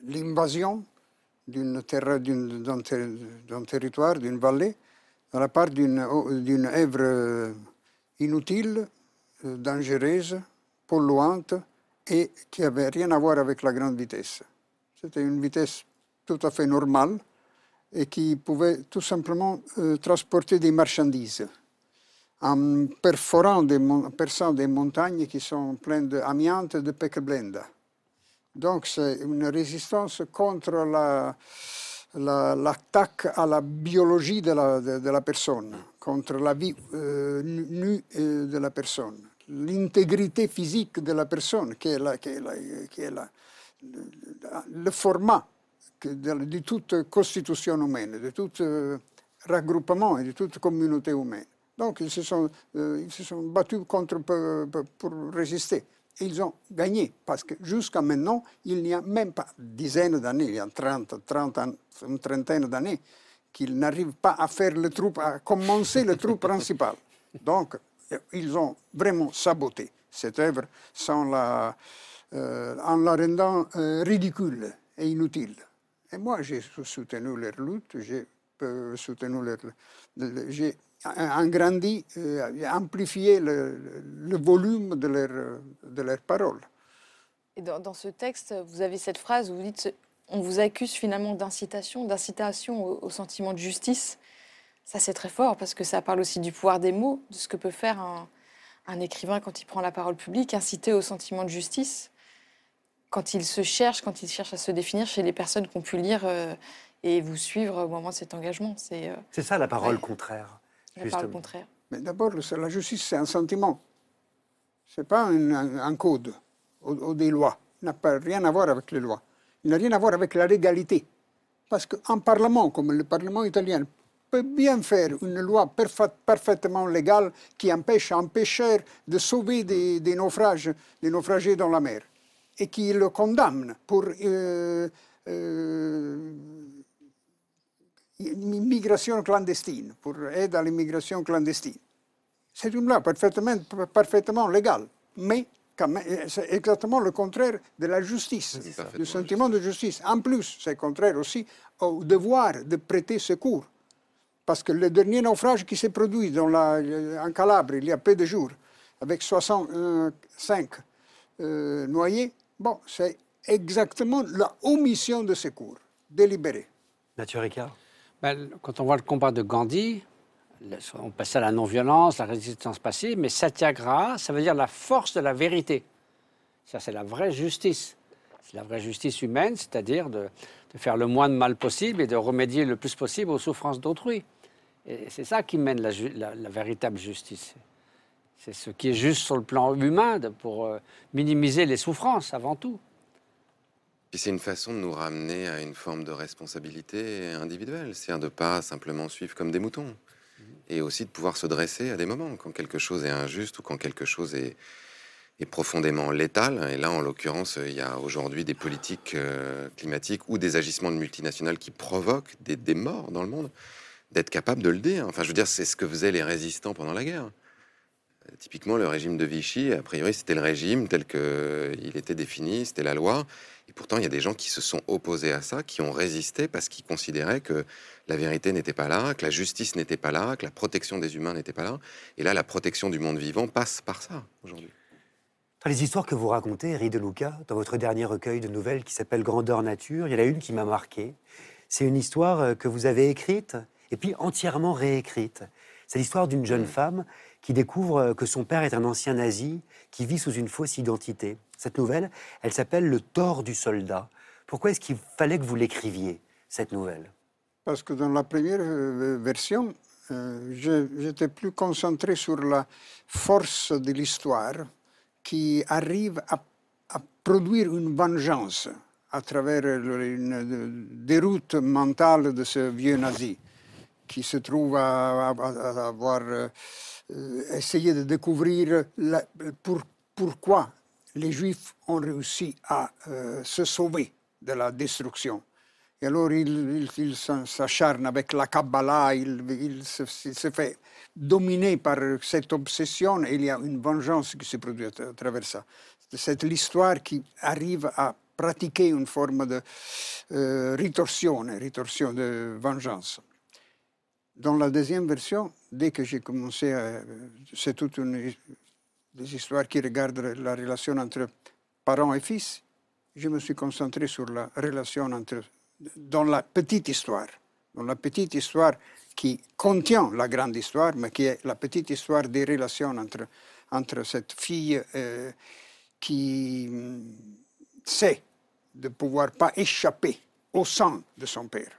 l'invasion d'un territoire, d'une vallée, dans la part d'une œuvre inutile, dangereuse, polluante et qui n'avait rien à voir avec la grande vitesse. C'était une vitesse tout à fait normale et qui pouvait tout simplement euh, transporter des marchandises en perforant des, perçant des montagnes qui sont pleines d'amiante et de pecblenda. Donc c'est une résistance contre l'attaque à la biologie de la, personne, contre la vie euh, nue euh, de la personne, l'intégrité physique de la personne, qui est, le format de, de, toute constitution humaine, de tout euh, regroupement et de toute communauté humaine. Donc ils se sont, battus contre, pour résister ils ont gagné, parce que jusqu'à maintenant, il n'y a même pas dizaines d'années, il y a 30, 30 une trentaine d'années, qu'ils n'arrivent pas à faire le trou, à commencer le trou *laughs* principal. Donc, ils ont vraiment saboté cette œuvre sans la, euh, en la rendant euh, ridicule et inutile. Et moi, j'ai soutenu leur lutte, j'ai euh, soutenu leur, j'ai agrandi, euh, amplifié le, le, volume de leurs de leur paroles. Et dans, dans, ce texte, vous avez cette phrase où vous dites on vous accuse finalement d'incitation, d'incitation au, au, sentiment de justice. Ça, c'est très fort parce que ça parle aussi du pouvoir des mots, de ce que peut faire un, un écrivain quand il prend la parole publique, inciter au sentiment de justice, quand il se cherche, quand il cherche à se définir chez les personnes qui ont pu lire euh, et vous suivre au moment de cet engagement. C'est euh, ça la parole ouais. contraire. Contraire. Mais d'abord, la justice, c'est un sentiment. Ce n'est pas un, un, un, code ou, ou des lois. Il n'a pas rien à voir avec les lois. Il n'a rien à voir avec la légalité. Parce qu'un parlement comme le Parlement italien peut bien faire une loi parfaitement légale qui empêche un pêcheur de sauver des, des, naufrages, des naufragés dans la mer et qui le condamne pour euh, euh, immigration clandestine, pour aide à l'immigration clandestine. C'est une loi parfaitement, parfaitement légale, mais c'est exactement le contraire de la justice, du sentiment de justice. En plus, c'est contraire aussi au devoir de prêter secours. Parce que le dernier naufrage qui s'est produit dans la, en Calabre il y a peu de jours, avec 65 euh, noyés, bon, c'est exactement la omission de secours, délibérée. Mathieu Ricard ben, Quand on voit le combat de Gandhi, on passe à la non-violence, la résistance passive, mais satyagraha, ça veut dire la force de la vérité. Ça, c'est la vraie justice. C'est la vraie justice humaine, c'est-à-dire de, de, faire le moins de mal possible et de remédier le plus possible aux souffrances d'autrui. Et c'est ça qui mène la, la, véritable justice. C'est ce qui est juste sur le plan humain pour euh, minimiser les souffrances avant tout. Puis c'est une façon de nous ramener à une forme de responsabilité individuelle, c'est-à-dire de pas simplement suivre comme des moutons, et aussi de pouvoir se dresser à des moments quand quelque chose est injuste ou quand quelque chose est, est profondément létal. Et là, en l'occurrence, il y a aujourd'hui des politiques euh, climatiques ou des agissements de multinationales qui provoquent des, des morts dans le monde. D'être capable de le dire. Enfin, je veux dire, c'est ce que faisaient les résistants pendant la guerre. Typiquement, le régime de Vichy, a priori, c'était le régime tel qu'il était défini, c'était la loi. Pourtant, il y a des gens qui se sont opposés à ça, qui ont résisté parce qu'ils considéraient que la vérité n'était pas là, que la justice n'était pas là, que la protection des humains n'était pas là. Et là, la protection du monde vivant passe par ça aujourd'hui. Dans les histoires que vous racontez, Henri de Luca, dans votre dernier recueil de nouvelles qui s'appelle Grandeur Nature, il y en a une qui m'a marqué. C'est une histoire euh, que vous avez écrite et puis entièrement réécrite. C'est l'histoire d'une jeune femme qui découvre euh, que son père est un ancien nazi qui vit sous une fausse identité. Cette nouvelle, elle s'appelle Le tort du soldat. Pourquoi est-ce qu'il fallait que vous l'écriviez, cette nouvelle? Parce que dans la première euh, version, Euh, j'étais plus concentré sur la force de l'histoire qui arrive à, produire une vengeance à travers une déroute mentale de ce vieux nazi qui se trouve à, avoir euh, essayé de découvrir pourquoi les Juifs ont réussi à euh, se sauver de la destruction. Et alors il, s'acharne avec la Kabbalah, il, se, fait dominer par cette obsession et il y a une vengeance qui se produit à, travers ça. C'est l'histoire qui arrive à pratiquer une forme de euh, ritorsion, ritorsion de vengeance. Dans la deuxième version, dès que j'ai commencé. C'est toute une des histoires qui regardent la relation entre parents et fils, je me suis concentré sur la relation entre, dans la petite histoire, dans la petite histoire qui contient la grande histoire, mais qui est la petite histoire des relations entre, entre cette fille euh, qui mm, sait de pouvoir pas échapper au sang de son père.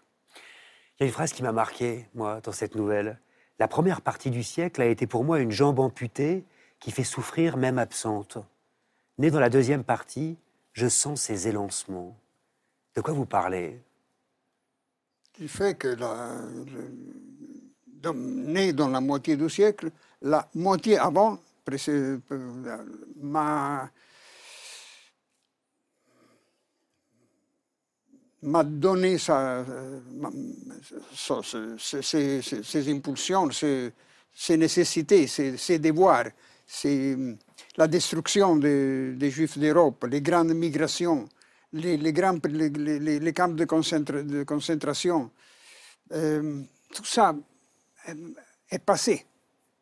Il y a une phrase qui m'a marqué, moi, dans cette nouvelle. La première partie du siècle a été pour moi une jambe amputée qui fait souffrir même absente. Né dans la deuxième partie, je sens ses élancements. De quoi vous parlez? Il fait que, né dans la moitié du siècle, la moitié avant euh, m'a m'a donné sa, ses, impulsions, ses, nécessités, ses, devoirs c'est hum, la destruction des, Juifs d'Europe, les grandes migrations, les, les, grands, les, camps de, de concentration. Euh, tout ça hum, est passé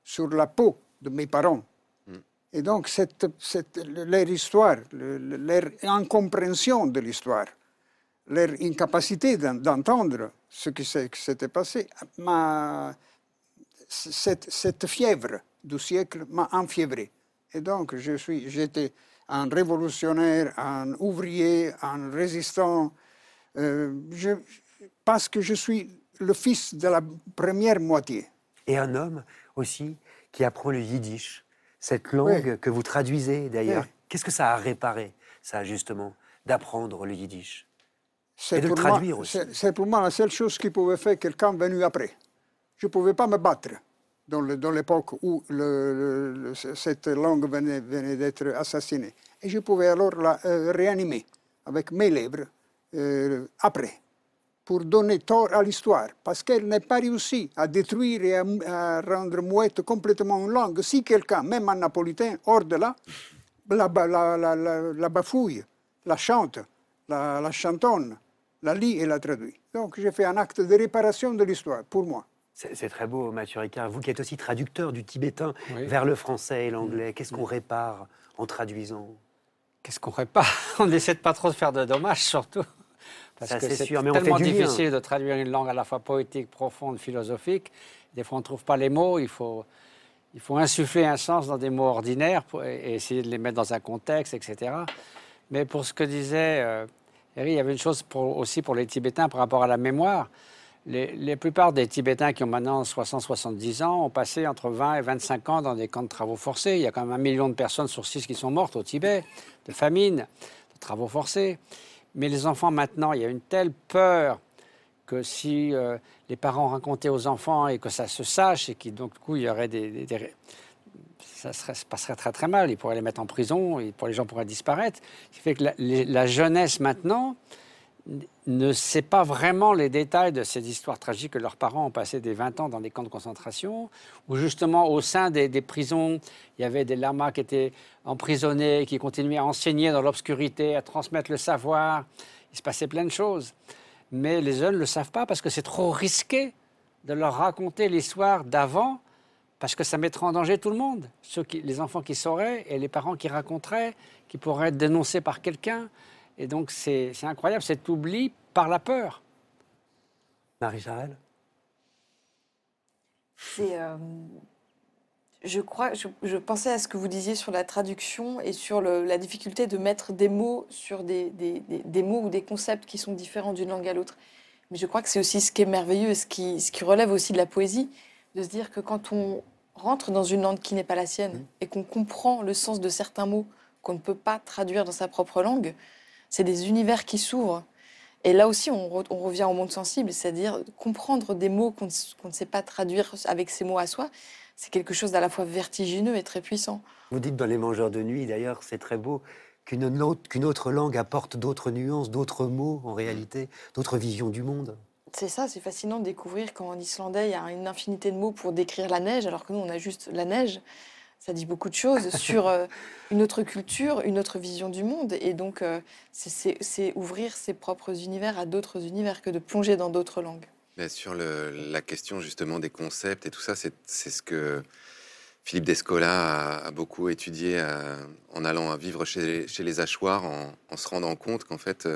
sur la peau de mes parents. Mm. Et donc, cette, cette, leur histoire, leur incompréhension de l'histoire, leur incapacité d'entendre ce qui s'était passé, cette, cette fièvre du siècle m'a enfiévré. Et donc, je suis, j'étais un révolutionnaire, un ouvrier, un résistant, euh, je, parce que je suis le fils de la première moitié. Et un homme aussi qui apprend le yiddish, cette langue que vous traduisez d'ailleurs. Qu'est-ce que ça a réparé, ça justement, d'apprendre le yiddish? Et de le traduire aussi. C'est pour moi la seule chose qui pouvait faire quelqu'un venu après. Je ne pouvais pas me battre dans l'époque où cette langue venait, d'être assassinée. Et je pouvais alors la euh, réanimer avec mes lèvres euh, après, pour donner tort à l'histoire, parce qu'elle n'est pas réussi à détruire et à, rendre mouette complètement une langue. Si quelqu'un, même en napolitain, hors de là, la, la bafouille, la chante, la, chantonne, la lit et la traduit. Donc j'ai fait un acte de réparation de l'histoire, pour moi. C'est très beau, Mathieu Ricard. Vous qui êtes aussi traducteur du tibétain vers le français et l'anglais, mm. qu'est-ce qu'on répare en traduisant? Qu'est-ce qu'on répare? *laughs* On essaie de pas trop de faire de dommages, surtout. Parce que c'est tellement difficile de traduire une langue à la fois poétique, profonde, philosophique. Des fois, on ne trouve pas les mots. Il faut, il faut insuffler un sens dans des mots ordinaires pour, et essayer de les mettre dans un contexte, etc. Mais pour ce que disait euh, Eric, il y avait une chose pour, aussi pour les Tibétains par rapport à la mémoire. Les, plupart des Tibétains qui ont maintenant 60-70 ans ont passé entre 20 et 25 ans dans des camps de travaux forcés. Il y a quand même un million de personnes sur six qui sont mortes au Tibet, de famine, de travaux forcés. Mais les enfants maintenant, il y a une telle peur que si euh, les parents racontaient aux enfants et que ça se sache et qu'il donc du coup il y aurait des, ça se passerait très très mal. Ils pourraient les mettre en prison, et pour les gens pourraient disparaître. Ce qui fait que la jeunesse maintenant ne sait pas vraiment les détails de ces histoires tragiques que leurs parents ont passé des 20 ans dans des camps de concentration, où justement au sein des, prisons, il y avait des lamas qui étaient emprisonnés, qui continuaient à enseigner dans l'obscurité, à transmettre le savoir. Il se passait plein de choses. Mais les jeunes ne le savent pas parce que c'est trop risqué de leur raconter l'histoire d'avant, parce que ça mettrait en danger tout le monde. Ceux qui, les enfants qui sauraient et les parents qui raconteraient, qui pourraient être dénoncés par quelqu'un. Et donc, c'est incroyable cet oubli par la peur. Marie Jarel C'est. Euh, je crois, je, pensais à ce que vous disiez sur la traduction et sur la difficulté de mettre des mots sur des, des, des, mots ou des concepts qui sont différents d'une langue à l'autre. Mais je crois que c'est aussi ce qui est merveilleux et ce qui, ce qui relève aussi de la poésie, de se dire que quand on rentre dans une langue qui n'est pas la sienne Mm. et qu'on comprend le sens de certains mots qu'on ne peut pas traduire dans sa propre langue, c'est des univers qui s'ouvrent. Et là aussi, on, re- on revient au monde sensible, c'est-à-dire comprendre des mots qu'on ne, sait pas traduire avec ces mots à soi, c'est quelque chose d'à la fois vertigineux et très puissant. Vous dites dans Les Mangeurs de Nuit, d'ailleurs, c'est très beau, qu'une autre, qu'une autre langue apporte d'autres nuances, d'autres mots, en réalité, d'autres visions du monde. C'est ça, c'est fascinant de découvrir qu'en islandais, il y a une infinité de mots pour décrire la neige, alors que nous, on a juste la neige. Ça dit beaucoup de choses sur euh, une autre culture, une autre vision du monde. Et donc, euh, c'est- ouvrir ses propres univers à d'autres univers que de plonger dans d'autres langues. Mais sur la question justement des concepts et tout ça, c'est ce que Philippe Descola a, beaucoup étudié euh, en allant à vivre chez, les Hachoirs, en, en se rendant compte qu'en fait,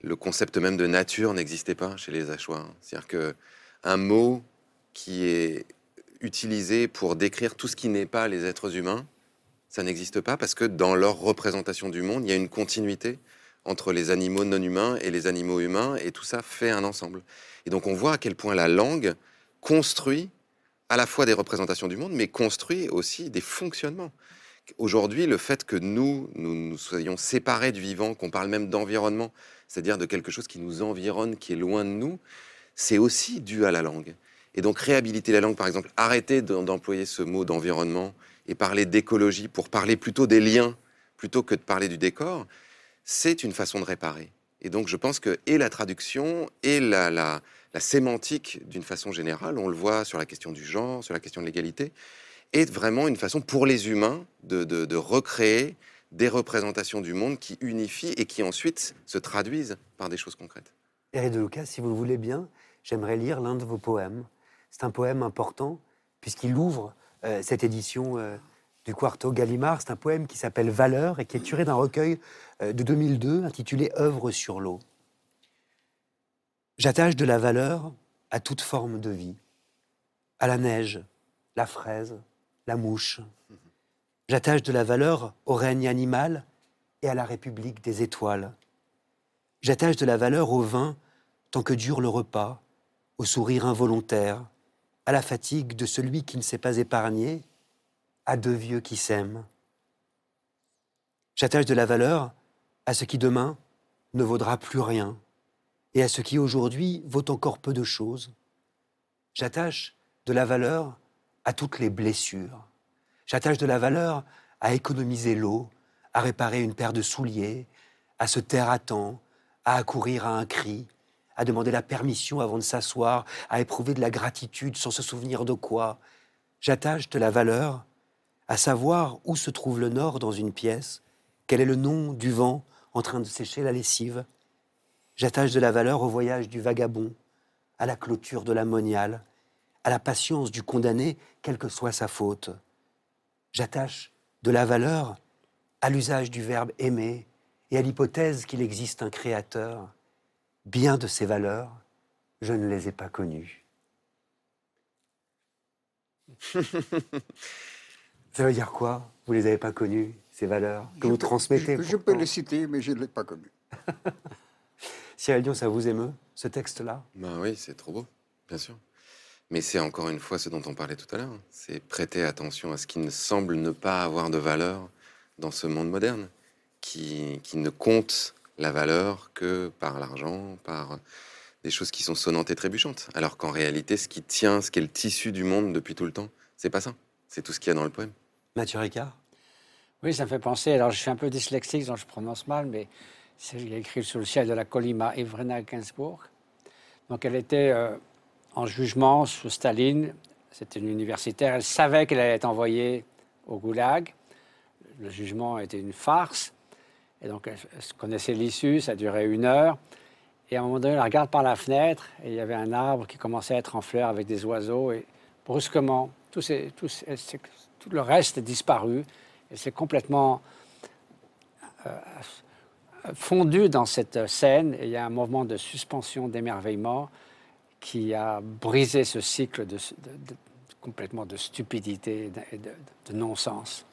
le concept même de nature n'existait pas chez les Hachoirs. C'est-à-dire que un mot qui est utilisé pour décrire tout ce qui n'est pas les êtres humains, ça n'existe pas parce que dans leur représentation du monde, il y a une continuité entre les animaux non humains et les animaux humains, et tout ça fait un ensemble. Et donc on voit à quel point la langue construit à la fois des représentations du monde, mais construit aussi des fonctionnements. Aujourd'hui, le fait que nous, nous nous soyons séparés du vivant, qu'on parle même d'environnement, c'est-à-dire de quelque chose qui nous environne, qui est loin de nous, c'est aussi dû à la langue. Et donc réhabiliter la langue, par exemple, arrêter d'employer ce mot d'environnement et parler d'écologie pour parler plutôt des liens plutôt que de parler du décor, c'est une façon de réparer. Et donc je pense que et la traduction et la, la, la sémantique d'une façon générale, on le voit sur la question du genre, sur la question de l'égalité, est vraiment une façon pour les humains de, de- de recréer des représentations du monde qui unifient et qui ensuite se traduisent par des choses concrètes. Eric de Lucas, si vous le voulez bien, j'aimerais lire l'un de vos poèmes. C'est un poème important, puisqu'il ouvre euh, cette édition euh, du Quarto Gallimard. C'est un poème qui s'appelle Valeur et qui est tiré d'un recueil euh, de 2002 intitulé Œuvre sur l'eau. J'attache de la valeur à toute forme de vie, à la neige, la fraise, la mouche. J'attache de la valeur au règne animal et à la république des étoiles. J'attache de la valeur au vin tant que dure le repas, au sourire involontaire, à la fatigue de celui qui ne s'est pas épargné, à deux vieux qui s'aiment. J'attache de la valeur à ce qui demain ne vaudra plus rien et à ce qui aujourd'hui vaut encore peu de choses. J'attache de la valeur à toutes les blessures. J'attache de la valeur à économiser l'eau, à réparer une paire de souliers, à se taire à temps, à accourir à un cri, à demander la permission avant de s'asseoir, à éprouver de la gratitude sans se souvenir de quoi. J'attache de la valeur à savoir où se trouve le nord dans une pièce, quel est le nom du vent en train de sécher la lessive. J'attache de la valeur au voyage du vagabond, à la clôture de la à la patience du condamné, quelle que soit sa faute. J'attache de la valeur à l'usage du verbe aimer et à l'hypothèse qu'il existe un créateur. Bien de ces valeurs, je ne les ai pas connues. *laughs* Ça veut dire quoi? Vous les avez pas connues, ces valeurs? Que Je vous peux- transmettez Je, je peux les citer, mais je ne l'ai pas connu. *laughs* Cyril Dion, ça vous émeut, ce texte-là? Ben oui, c'est trop beau, bien sûr. Mais c'est encore une fois ce dont on parlait tout à l'heure. hein. C'est prêter attention à ce qui ne semble ne pas avoir de valeur dans ce monde moderne, qui, qui ne compte la valeur que par l'argent, par des choses qui sont sonnantes et trébuchantes. Alors qu'en réalité, ce qui tient, ce qui est le tissu du monde depuis tout le temps, c'est pas ça. C'est tout ce qu'il y a dans le poème. Mathieu Ricard? Oui, ça me fait penser. Alors, je suis un peu dyslexique, donc je prononce mal, mais il écrit sur le ciel de la Colima, Evrena Gainsbourg. Donc, elle était euh, en jugement sous Staline. C'était une universitaire. Elle savait qu'elle allait être envoyée au goulag. Le jugement était une farce. Et donc, elle connaissait l'issue. Ça durait une heure. Et à un moment donné, elle regarde par la fenêtre et il y avait un arbre qui commençait à être en fleurs avec des oiseaux. Et brusquement, tout, le reste est disparu. Elle s'est complètement euh, fondue dans cette scène. Et il y a un mouvement de suspension, d'émerveillement qui a brisé ce cycle complètement de stupidité et de non-sens.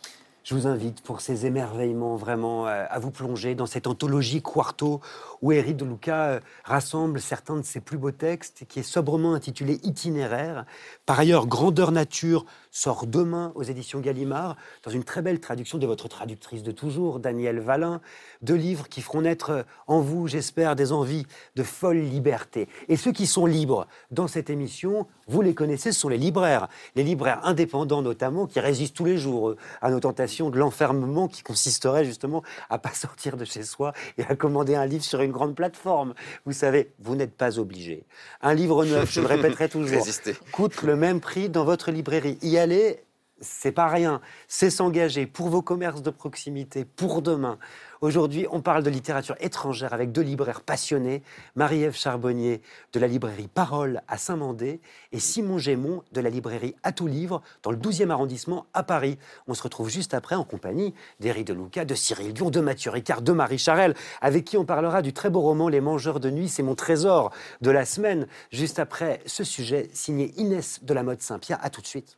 Je vous invite pour ces émerveillements vraiment euh, à vous plonger dans cette anthologie Quarto où Eric de Luca euh, rassemble certains de ses plus beaux textes qui est sobrement intitulé Itinéraire. Par ailleurs, Grandeur Nature sort demain aux éditions Gallimard dans une très belle traduction de votre traductrice de toujours, Danielle Valin. Deux livres qui feront naître en vous, j'espère, des envies de folle liberté. Et ceux qui sont libres dans cette émission, vous les connaissez, ce sont les libraires. Les libraires indépendants notamment qui résistent tous les jours à nos tentations de l'enfermement qui consisterait justement à pas sortir de chez soi et à commander un livre sur une grande plateforme. Vous savez, vous n'êtes pas obligé. Un livre neuf, je le répéterai *laughs* toujours, coûte le même prix dans votre librairie. Y aller, c'est pas rien. C'est s'engager pour vos commerces de proximité, pour demain. Aujourd'hui, on parle de littérature étrangère avec deux libraires passionnés, Marie-Ève Charbonnier de la librairie Parole à Saint-Mandé et Simon Gémon de la librairie À tout livre dans le 12e arrondissement à Paris. On se retrouve juste après en compagnie d'Éric Deluca, de Cyril Dion, de Mathieu Ricard, de Marie Charelle, avec qui on parlera du très beau roman Les Mangeurs de Nuit. C'est mon trésor de la semaine. Juste après ce sujet signé Inès de la Mode Saint-Pierre. À tout de suite.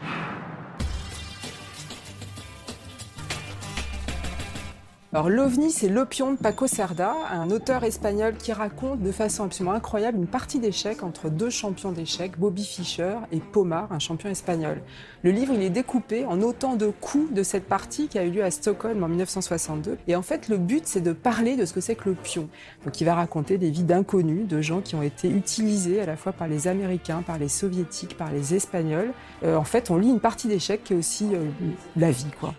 you *sighs* *sighs* Alors l'OVNI, c'est l'opion de Paco Cerda, un auteur espagnol qui raconte de façon absolument incroyable une partie d'échecs entre deux champions d'échecs, Bobby Fischer et Pomar, un champion espagnol. Le livre, il est découpé en autant de coups de cette partie qui a eu lieu à Stockholm en 1962. Et en fait, le but, c'est de parler de ce que c'est que le pion. Donc il va raconter des vies d'inconnus, de gens qui ont été utilisés à la fois par les Américains, par les Soviétiques, par les Espagnols. Euh, en fait, on lit une partie d'échecs qui est aussi euh, la vie, quoi.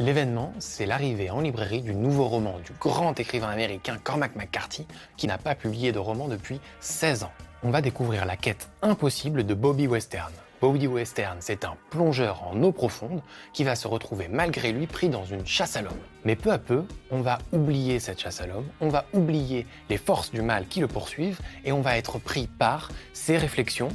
L'événement, c'est l'arrivée en librairie du nouveau roman du grand écrivain américain Cormac McCarthy, qui n'a pas publié de roman depuis 16 ans. On va découvrir la quête impossible de Bobby Western. Bobby Western, c'est un plongeur en eau profonde qui va se retrouver malgré lui pris dans une chasse à l'homme. Mais peu à peu, on va oublier cette chasse à l'homme, on va oublier les forces du mal qui le poursuivent et on va être pris par ses réflexions,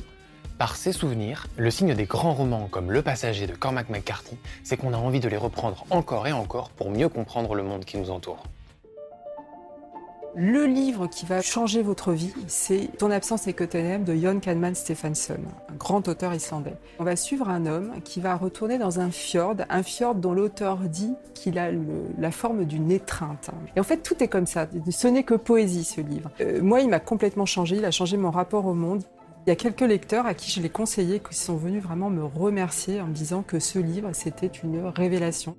par ses souvenirs, le signe des grands romans comme Le Passager de Cormac McCarthy, c'est qu'on a envie de les reprendre encore et encore pour mieux comprendre le monde qui nous entoure. Le livre qui va changer votre vie, c'est Ton absence est que de Jon Kanman Stephenson, un grand auteur islandais. On va suivre un homme qui va retourner dans un fjord, un fjord dont l'auteur dit qu'il a la forme d'une étreinte. Et en fait, tout est comme ça. Ce n'est que poésie, ce livre. Euh, moi, il m'a complètement changé. Il a changé mon rapport au monde. Il y a quelques lecteurs à qui je l'ai conseillé qui sont venus vraiment me remercier en me disant que ce livre, c'était une révélation.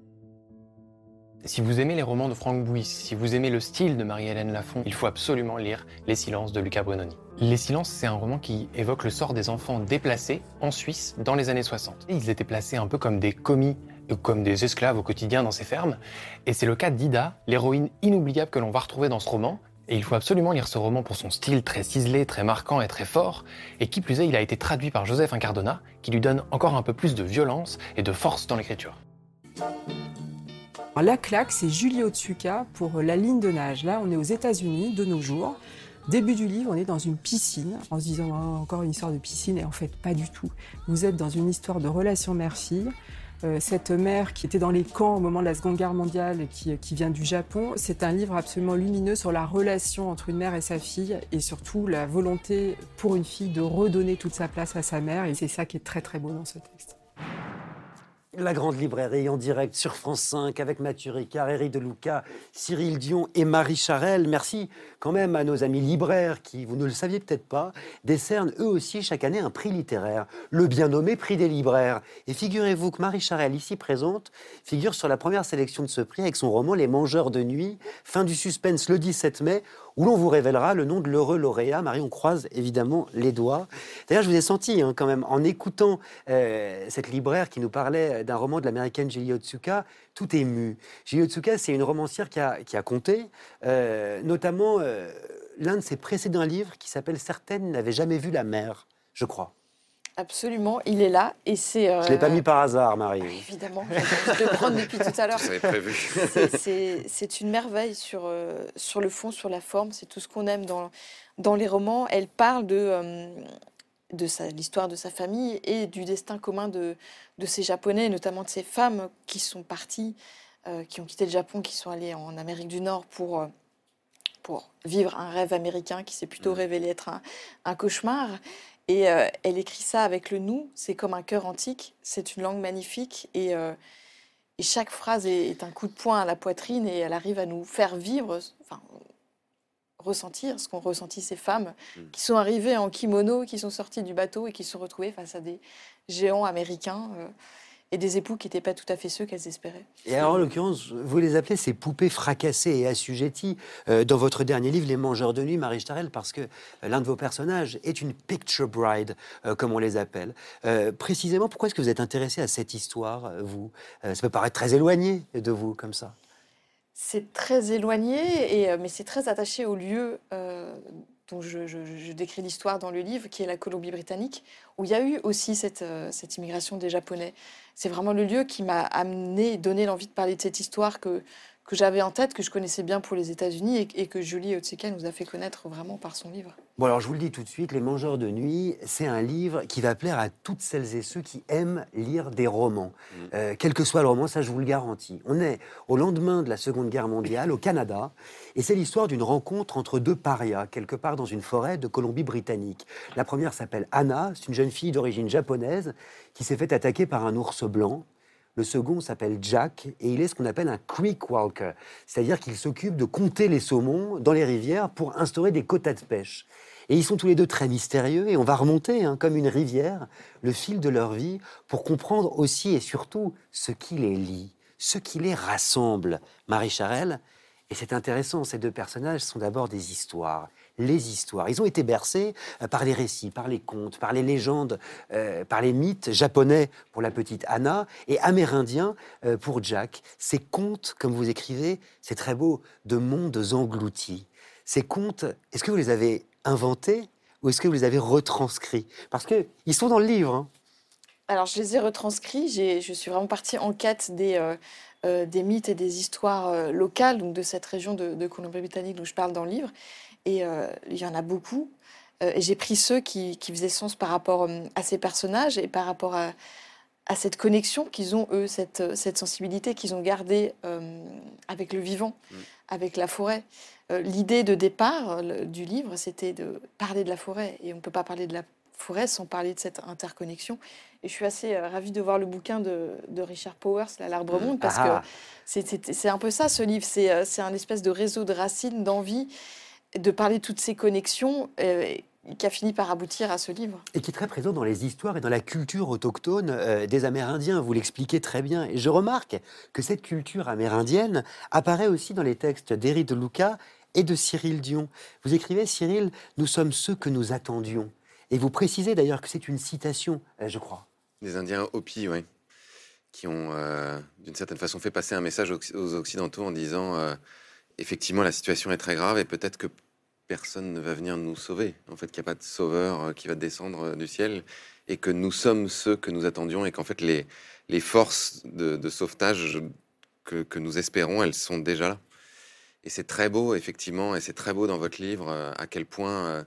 Si vous aimez les romans de Frank Bouis, si vous aimez le style de Marie-Hélène Lafont, il faut absolument lire Les Silences de Luca Brunoni. Les Silences, c'est un roman qui évoque le sort des enfants déplacés en Suisse dans les années 60. Ils étaient placés un peu comme des commis, comme des esclaves au quotidien dans ces fermes. Et c'est le cas d'Ida, l'héroïne inoubliable que l'on va retrouver dans ce roman, et il faut absolument lire ce roman pour son style très ciselé, très marquant et très fort, et qui plus est, il a été traduit par Joseph Incardona, qui lui donne encore un peu plus de violence et de force dans l'écriture. La claque, c'est Julie Otsuka pour La ligne de nage. Là, on est aux États-Unis de nos jours. Début du livre, on est dans une piscine, en se disant oh, encore une histoire de piscine, et en fait, pas du tout. Vous êtes dans une histoire de relation mère-fille. Euh, cette mère qui était dans les camps au moment de la Seconde Guerre mondiale, qui, qui vient du Japon. C'est un livre absolument lumineux sur la relation entre une mère et sa fille et surtout la volonté pour une fille de redonner toute sa place à sa mère. Et c'est ça qui est très très beau dans ce texte. La Grande Librairie en direct sur France 5 avec Mathieu Ricard, Eric Deluca, Cyril Dion et Marie Charelle. Merci quand même à nos amis libraires qui, vous ne le saviez peut-être pas, décernent eux aussi chaque année un prix littéraire, le bien nommé prix des libraires. Et figurez-vous que Marie Charelle, ici présente, figure sur la première sélection de ce prix avec son roman Les Mangeurs de Nuit, fin du suspense le 17 mai, où l'on vous révélera le nom de l'heureux lauréat. Marie, on croise évidemment les doigts. D'ailleurs, je vous ai senti hein, quand même, en écoutant euh, cette libraire qui nous parlait d'un roman de l'américaine Julie Otsuka, tout ému. Julie Otsuka, c'est une romancière qui a, qui a compté, euh, notamment euh, l'un de ses précédents livres qui s'appelle Certaines n'avaient jamais vu la mer, je crois. Absolument, il est là et c'est. Je ne l'ai pas mis par hasard, Marie. évidemment, je le prendre depuis tout à l'heure. prévu. C'est une merveille sur, euh, sur le fond, sur la forme. C'est tout ce qu'on aime dans, dans les romans. Elle parle de, euh, de l'histoire de sa famille et du destin commun de, de ces Japonais, notamment de ces femmes qui sont parties, euh, qui ont quitté le Japon, qui sont allées en Amérique du Nord pour pour vivre un rêve américain qui s'est plutôt mm. révélé être un, un, cauchemar. Et euh, elle écrit ça avec le nous, c'est comme un cœur antique, c'est une langue magnifique et, euh, et chaque phrase est, est un coup de poing à la poitrine et elle arrive à nous faire vivre, enfin, ressentir ce qu'ont ressenti ces femmes Mm. qui sont arrivées en kimono, qui sont sorties du bateau et qui se sont retrouvées face à des géants américains euh, et des époux qui n'étaient pas tout à fait ceux qu'elles espéraient. Et alors, en l'occurrence, vous les appelez ces poupées fracassées et assujetties euh, dans votre dernier livre, Les Mangeurs de Nuit, Marie Starel, parce que euh, l'un de vos personnages est une picture bride, euh, comme on les appelle. Précisément, pourquoi est-ce que vous êtes intéressé à cette histoire, vous? Ça peut paraître très éloigné de vous, comme ça. C'est très éloigné, et, euh, mais c'est très attaché au lieu euh, dont je, décris l'histoire dans le livre, qui est la Colombie-Britannique, où il y a eu aussi cette, euh, cette immigration des Japonais. C'est vraiment le lieu qui m'a amené, donné l'envie de parler de cette histoire que, que j'avais en tête, que je connaissais bien pour les États-Unis et, et que Julie Otseka nous a fait connaître vraiment par son livre. Bon, alors je vous le dis tout de suite, Les Mangeurs de Nuit, c'est un livre qui va plaire à toutes celles et ceux qui aiment lire des romans. Euh, quel que soit le roman, ça je vous le garantis. On est au lendemain de la Seconde Guerre mondiale, au Canada, et c'est l'histoire d'une rencontre entre deux parias, quelque part dans une forêt de Colombie-Britannique. La première s'appelle Anna, c'est une jeune fille d'origine japonaise qui s'est fait attaquer par un ours blanc. Le second s'appelle Jack et il est ce qu'on appelle un creek walker, c'est-à-dire qu'il s'occupe de compter les saumons dans les rivières pour instaurer des quotas de pêche. Et ils sont tous les deux très mystérieux et on va remonter, hein, comme une rivière, le fil de leur vie pour comprendre aussi et surtout ce qui les lie, ce qui les rassemble. Marie Charelle, et c'est intéressant, ces deux personnages sont d'abord des histoires. Les histoires. Ils ont été bercés euh, par les récits, par les contes, par les légendes, euh, par les mythes japonais pour la petite Anna et amérindiens euh, pour Jack. Ces contes, comme vous écrivez, c'est très beau, de mondes engloutis. Ces contes, est-ce que vous les avez inventés ou est-ce que vous les avez retranscrits? Parce qu'ils sont dans le livre. hein. Alors, je les ai retranscrits. Je suis vraiment partie en quête des, des mythes et des histoires locales, donc de cette région de, de Colombie-Britannique dont je parle dans le livre. Et euh, il y en a beaucoup. Euh, et j'ai pris ceux qui, qui faisaient sens par rapport euh, à ces personnages et par rapport à, à cette connexion qu'ils ont, eux, cette, euh, cette sensibilité qu'ils ont gardée euh, avec le vivant, Mm. avec la forêt. L'idée de départ le- du livre, c'était de parler de la forêt. Et on ne peut pas parler de la forêt sans parler de cette interconnexion. Et je suis assez euh, ravie de voir le bouquin de, de Richard Powers, L'Arbre Monde, parce Ah. que c'est- un peu ça, ce livre. C'est c'est un espèce de réseau de racines, d'envie, de parler de toutes ces connexions euh, qui a fini par aboutir à ce livre. et qui est très présent dans les histoires et dans la culture autochtone euh, des Amérindiens. Vous l'expliquez très bien. Et je remarque que cette culture amérindienne apparaît aussi dans les textes d'Éric de Luca et de Cyril Dion. Vous écrivez, Cyril, nous sommes ceux que nous attendions. Et vous précisez d'ailleurs que c'est une citation, euh, je crois. Les Indiens Hopi, oui, qui ont euh, d'une certaine façon fait passer un message aux, aux Occidentaux en disant euh, effectivement la situation est très grave et peut-être que personne ne va venir nous sauver. En fait, qu'il n'y a pas de sauveur euh, qui va descendre euh, du ciel et que nous sommes ceux que nous attendions et qu'en fait les, forces de, sauvetage que, nous espérons, elles sont déjà là. Et c'est très beau, effectivement, et c'est très beau dans votre livre euh, à quel point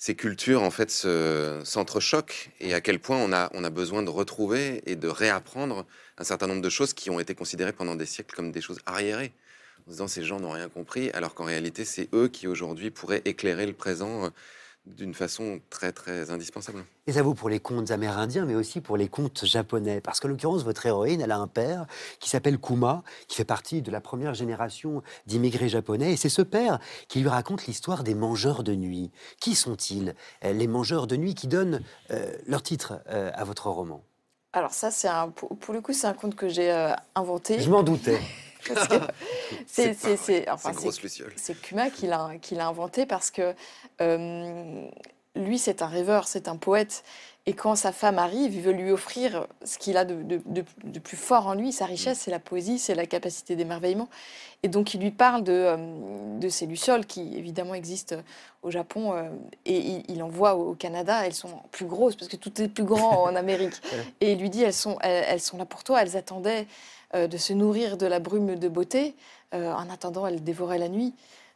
ces cultures en fait se- s'entrechoquent et à quel point on a besoin de retrouver et de réapprendre un certain nombre de choses qui ont été considérées pendant des siècles comme des choses arriérées. En se disant ces gens n'ont rien compris, alors qu'en réalité c'est eux qui aujourd'hui pourraient éclairer le présent euh, d'une façon très très indispensable. Et ça vaut pour les contes amérindiens, mais aussi pour les contes japonais. Parce qu'en l'occurrence, votre héroïne, elle a un père qui s'appelle Kuma, qui fait partie de la première génération d'immigrés japonais. Et c'est ce père qui lui raconte l'histoire des mangeurs de nuit. Qui sont-ils Euh, Les mangeurs de nuit qui donnent euh, leur titre euh, à votre roman? Alors ça, c'est un, pour, pour le coup, c'est un conte que j'ai euh, inventé. Je m'en doutais. *laughs* *laughs* C'est- c'est- enfin, Kuma qui l'a qui l'a inventé parce que euh, lui, c'est un rêveur, c'est un poète. Et quand sa femme arrive, il veut lui offrir ce qu'il a de, de- de- de plus fort en lui. Sa richesse, c'est la poésie, c'est la capacité d'émerveillement. Et donc, il lui parle de, euh, de ces lucioles qui, évidemment, existent au Japon. euh, et il, il envoie au, au Canada. Elles sont plus grosses parce que tout est plus grand en *laughs* Amérique. Et il lui dit elles sont, elles, elles sont là pour toi. Elles attendaient de se nourrir de la brume de beauté. Euh, en attendant, elles dévoraient la nuit.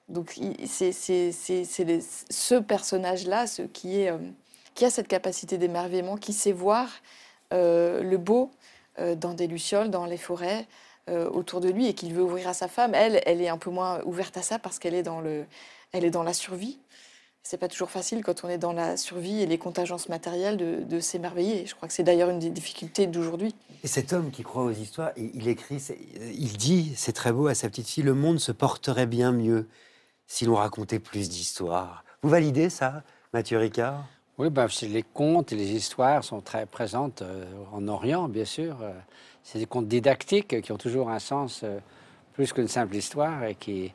Donc, c'est ce personnage-là, ce qui, euh, qui a cette capacité d'émerveillement, qui sait voir euh, le beau euh, dans des lucioles, dans les forêts, euh, autour de lui, et qu'il veut ouvrir à sa femme. Elle, elle est un peu moins ouverte à ça parce qu'elle est elle est dans la survie. C'est pas toujours facile quand on est dans la survie et les contingences matérielles de, de s'émerveiller. Je crois que c'est d'ailleurs une des difficultés d'aujourd'hui. Et cet homme qui croit aux histoires, il, il écrit, c'est- il dit, c'est très beau à sa petite fille, le monde se porterait bien mieux si l'on racontait plus d'histoires. Vous validez ça, Mathieu Ricard? Oui, ben, les contes et les histoires sont très présentes euh, en Orient, bien sûr. Euh, c'est des contes didactiques qui ont toujours un sens euh, plus qu'une simple histoire et qui,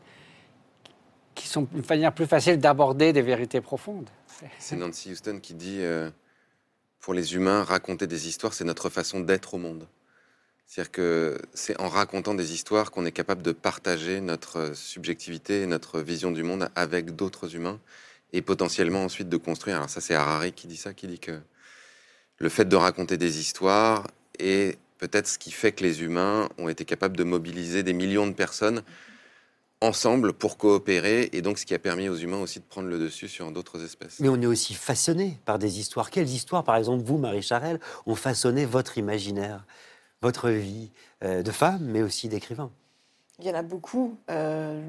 qui sont une manière plus facile d'aborder des vérités profondes. C'est Nancy Houston qui dit euh, pour les humains, raconter des histoires, c'est notre façon d'être au monde. C'est-à-dire que c'est en racontant des histoires qu'on est capable de partager notre subjectivité et notre vision du monde avec d'autres humains et potentiellement ensuite de construire. Alors ça, c'est Harari qui dit ça, qui dit que le fait de raconter des histoires est peut-être ce qui fait que les humains ont été capables de mobiliser des millions de personnes ensemble pour coopérer et donc ce qui a permis aux humains aussi de prendre le dessus sur d'autres espèces. Mais on est aussi façonné par des histoires. Quelles histoires, par exemple, vous, Marie Charelle, ont façonné votre imaginaire, votre vie euh, de femme, mais aussi d'écrivain? Il y en a beaucoup. Euh,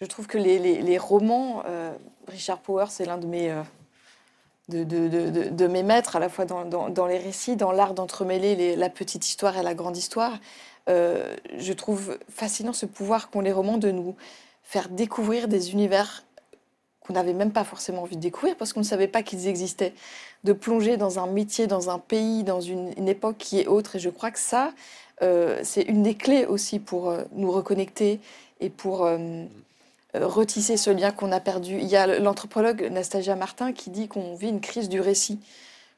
je trouve que les, les- les romans, euh, Richard Powers, c'est l'un de mes, euh, de, de- de- de- de mes maîtres, à la fois dans, dans- dans les récits, dans l'art d'entremêler les- la petite histoire et la grande histoire. Euh, je trouve fascinant ce pouvoir qu'ont les romans de nous faire découvrir des univers qu'on n'avait même pas forcément envie de découvrir parce qu'on ne savait pas qu'ils existaient. De plonger dans un métier, dans un pays, dans une, époque qui est autre. Et je crois que ça, euh, c'est une des clés aussi pour euh, nous reconnecter et pour retisser ce lien qu'on a perdu. Il y a l'anthropologue Nastasia Martin qui dit qu'on vit une crise du récit,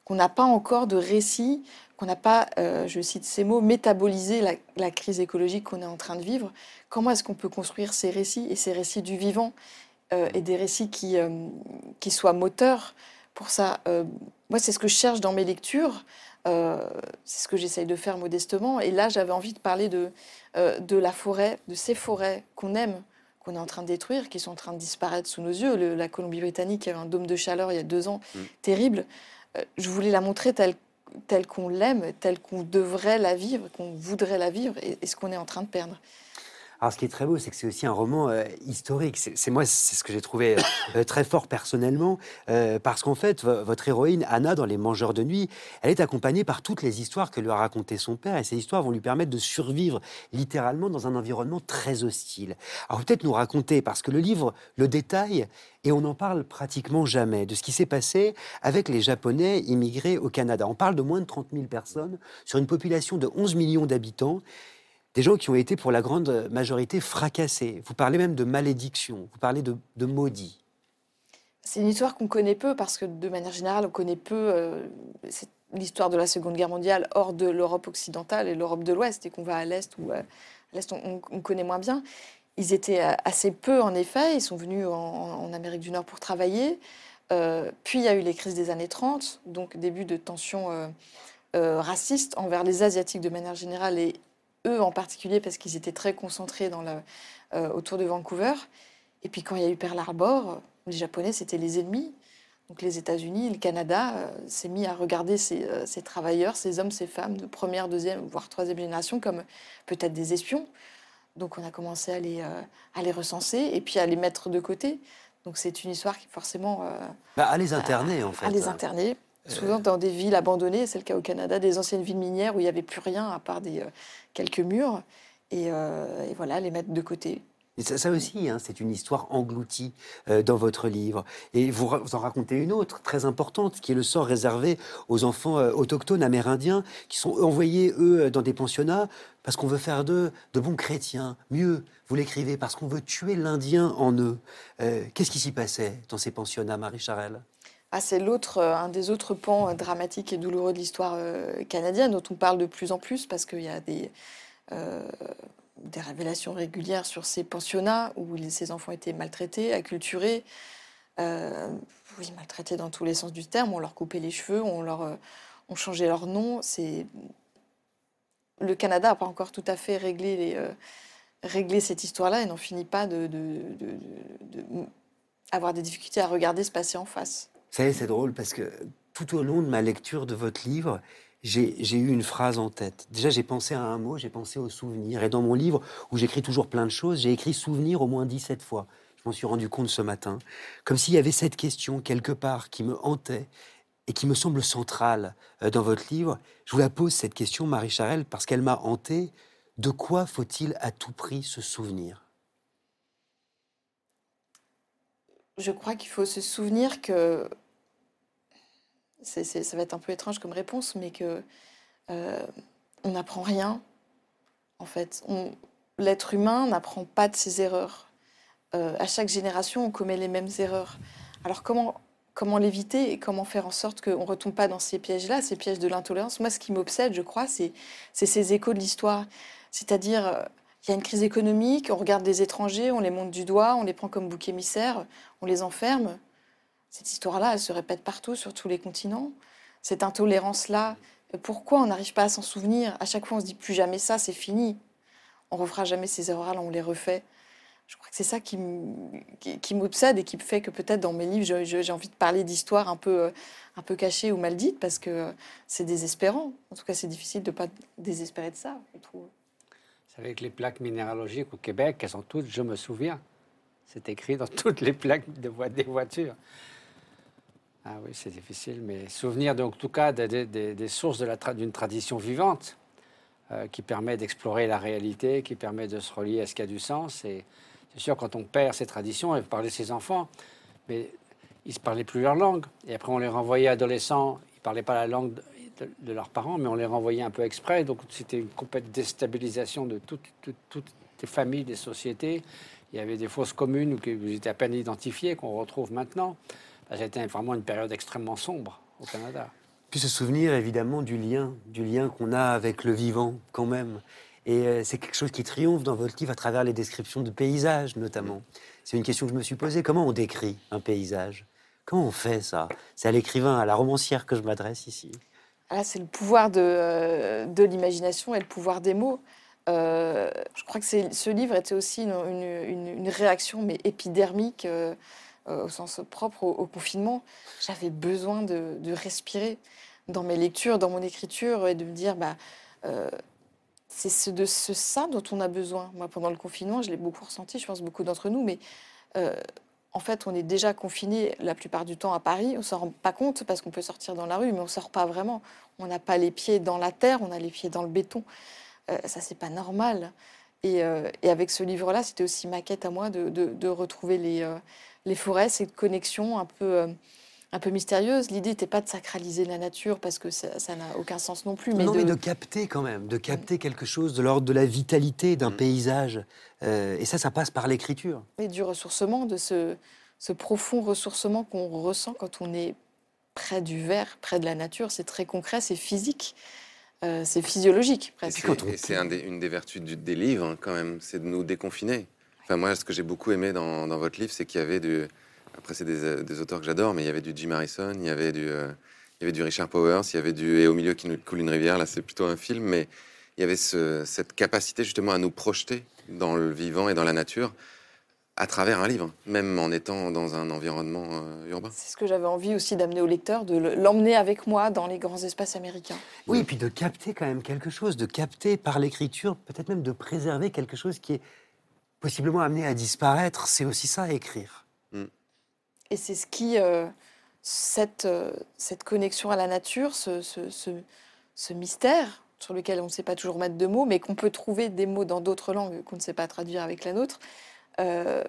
qu'on n'a pas encore de récit, qu'on n'a pas, euh, je cite ces mots, métabolisé la, la crise écologique qu'on est en train de vivre. Comment est-ce qu'on peut construire ces récits et ces récits du vivant euh, et des récits qui, euh, qui soient moteurs pour ça? Moi, c'est ce que je cherche dans mes lectures. C'est ce que j'essaye de faire modestement. Et là, j'avais envie de parler de, de la forêt, de ces forêts qu'on aime, qu'on est en train de détruire, qui sont en train de disparaître sous nos yeux. Le- la Colombie-Britannique a eu un dôme de chaleur il y a deux ans, Mm. terrible. Euh, je voulais la montrer telle, telle qu'on l'aime, telle qu'on devrait la vivre, qu'on voudrait la vivre, et, ce qu'on est en train de perdre. Alors, ce qui est très beau, c'est que c'est aussi un roman euh, historique. C'est moi, c'est ce que j'ai trouvé euh, très fort personnellement, euh, parce qu'en fait, vo- votre héroïne Anna, dans Les Mangeurs de nuit, elle est accompagnée par toutes les histoires que lui a racontées son père, et ces histoires vont lui permettre de survivre littéralement dans un environnement très hostile. Alors peut-être nous raconter, parce que le livre le détaille, et on n'en parle pratiquement jamais, de ce qui s'est passé avec les Japonais immigrés au Canada. On parle de moins de 30 000 personnes sur une population de 11 millions d'habitants des gens qui ont été pour la grande majorité fracassés. Vous parlez même de malédiction, vous parlez de, de maudit. C'est une histoire qu'on connaît peu parce que de manière générale, on connaît peu euh, l'histoire de la Seconde Guerre mondiale hors de l'Europe occidentale et l'Europe de l'Ouest et qu'on va à l'Est ou à l'Est, on, on- on connaît moins bien. Ils étaient euh, assez peu en effet, ils sont venus en, Amérique du Nord pour travailler. Euh, puis il y a eu les crises des années 30, donc début de tensions euh, euh, racistes envers les Asiatiques de manière générale et eux en particulier parce qu'ils étaient très concentrés dans la, euh, autour de Vancouver. Et puis quand il y a eu Pearl Harbor, les Japonais, c'était les ennemis. Donc les États-Unis, le Canada euh, s'est mis à regarder ces, euh, ces travailleurs, ces hommes, ces femmes de première, deuxième, voire troisième génération comme peut-être des espions. Donc on a commencé à les, euh, à les recenser et puis à les mettre de côté. Donc c'est une histoire qui forcément euh, Bah, à les interner, en fait. à les interner, souvent dans des villes abandonnées, c'est le cas au Canada, des anciennes villes minières où il n'y avait plus rien à part des, euh, quelques murs, et, euh, et voilà, les mettre de côté. Ça, aussi, hein, c'est une histoire engloutie euh, dans votre livre. Et vous, vous en racontez une autre, très importante, qui est le sort réservé aux enfants autochtones amérindiens, qui sont envoyés, eux, dans des pensionnats, parce qu'on veut faire d'eux de bons chrétiens. Mieux, vous l'écrivez, parce qu'on veut tuer l'Indien en eux. Qu'est-ce qui s'y passait dans ces pensionnats, Marie Charelle? Ah, c'est l'autre, euh, un des autres pans euh, dramatiques et douloureux de l'histoire euh, canadienne dont on parle de plus en plus parce qu'il y a des, révélations régulières sur ces pensionnats où ces enfants étaient maltraités, acculturés, oui, maltraités dans tous les sens du terme. On leur coupait les cheveux, on leur, on changeait leur nom. Le Canada n'a pas encore tout à fait réglé cette histoire-là et n'en finit pas de- de- de- de avoir des difficultés à regarder se passer en face. C'est drôle parce que tout au long de ma lecture de votre livre, j'ai j'ai eu une phrase en tête. Déjà, j'ai pensé à un mot, j'ai pensé au souvenir. Et dans mon livre, où j'écris toujours plein de choses, j'ai écrit souvenir au moins 17 fois. Je m'en suis rendu compte ce matin, comme s'il y avait cette question quelque part qui me hantait et qui me semble centrale euh, dans votre livre. Je vous la pose cette question, Marie Charelle, parce qu'elle m'a hanté. De quoi faut-il à tout prix se souvenir? Je crois qu'il faut se souvenir que ça va être un peu étrange comme réponse, mais que euh, on n'apprend rien. En fait, l'être humain n'apprend pas de ses erreurs. Euh, à chaque génération, on commet les mêmes erreurs. Alors comment comment l'éviter et comment faire en sorte qu'on ne retombe pas dans ces pièges-là, ces pièges de l'intolérance? Moi, ce qui m'obsède, je crois, c'est ces échos de l'histoire. C'est-à-dire, euh, il y a une crise économique, on regarde des étrangers, on les monte du doigt, on les prend comme bouc émissaires, on les enferme. Cette histoire-là, elle se répète partout, sur tous les continents. Cette intolérance-là, pourquoi on n'arrive pas à s'en souvenir? À chaque fois, on se dit plus jamais ça, c'est fini. On refera jamais ces erreurs-là, on les refait. Je crois que c'est ça qui, m'obsède et qui fait que peut-être dans mes livres, j'ai envie de parler d'histoires un peu, euh, un peu cachées ou mal dites parce que euh, c'est désespérant. En tout cas, c'est difficile de ne pas désespérer de ça, je trouve. Savez que les plaques minéralogiques au Québec, elles sont toutes, je me souviens. C'est écrit dans *laughs* toutes les plaques des voitures. Ah oui, c'est difficile, mais souvenir, donc, en tout cas, des, sources d'une tradition vivante euh, qui permet d'explorer la réalité, qui permet de se relier à ce qui a du sens. Et c'est sûr, quand on perd ces traditions, et parlez de ses enfants, mais ils ne parlaient plus leur langue. Et après, on les renvoyait adolescents, ils ne parlaient pas la langue de, leurs parents, mais on les renvoyait un peu exprès. Donc, c'était une complète déstabilisation de toutes, les familles, des sociétés. Il y avait des fausses communes vous étiez à peine identifiés, qu'on retrouve maintenant. Ça a été vraiment une période extrêmement sombre au Canada. Puis se souvenir évidemment du lien, du lien qu'on a avec le vivant quand même. Et euh, c'est quelque chose qui triomphe dans votre livre à travers les descriptions de paysages notamment. C'est une question que je me suis posée. Comment on décrit un paysage? Comment on fait ça? C'est à l'écrivain, à la romancière que je m'adresse ici. Ah, c'est le pouvoir de, euh, de l'imagination et le pouvoir des mots. Euh, je crois que ce livre était aussi une, une- une- une réaction, mais épidermique, euh, au sens propre au, confinement. J'avais besoin de, respirer dans mes lectures, dans mon écriture, et de me dire, bah, euh, c'est ce, de ce ça dont on a besoin. Moi, pendant le confinement, je l'ai beaucoup ressenti, je pense beaucoup d'entre nous, mais euh, en fait, on est déjà confiné la plupart du temps à Paris. On ne s'en rend pas compte parce qu'on peut sortir dans la rue, mais on ne sort pas vraiment. On n'a pas les pieds dans la terre, on a les pieds dans le béton. Euh, ça, c'est pas normal. Et, euh, avec ce livre-là, c'était aussi ma quête à moi de, retrouver les, euh, les forêts, cette connexion un peu, euh, un peu mystérieuse. L'idée n'était pas de sacraliser la nature parce que ça n'a aucun sens non plus. Mais non, de, mais de capter quand même, de capter quelque chose de l'ordre de la vitalité d'un paysage. Euh, et ça, ça passe par l'écriture. et du ressourcement, de ce, ce profond ressourcement qu'on ressent quand on est près du verre, près de la nature. C'est très concret, c'est physique, euh, c'est physiologique Et presque. et c'est un une des vertus du- des livres, hein, quand même, c'est de nous déconfiner. Enfin, moi, ce que j'ai beaucoup aimé dans, dans votre livre, c'est qu'il y avait du. Après, c'est des, euh, des auteurs que j'adore, mais il y avait du Jim Harrison, il y avait du, euh, il y avait du Richard Powers, il y avait du Et au milieu qui nous coule une rivière. Là, c'est plutôt un film, mais il y avait ce- cette capacité justement à nous projeter dans le vivant et dans la nature à travers un livre, même en étant dans un environnement euh, urbain. C'est ce que j'avais envie aussi d'amener au lecteur, de le- l'emmener avec moi dans les grands espaces américains. Oui, et puis de capter quand même quelque chose, de capter par l'écriture, peut-être même de préserver quelque chose qui est possiblement amené à disparaître. C'est aussi ça, écrire. Et c'est ce qui, euh, cette, euh, cette connexion à la nature, ce, ce- ce- ce mystère sur lequel on ne sait pas toujours mettre de mots, mais qu'on peut trouver des mots dans d'autres langues qu'on ne sait pas traduire avec la nôtre, euh,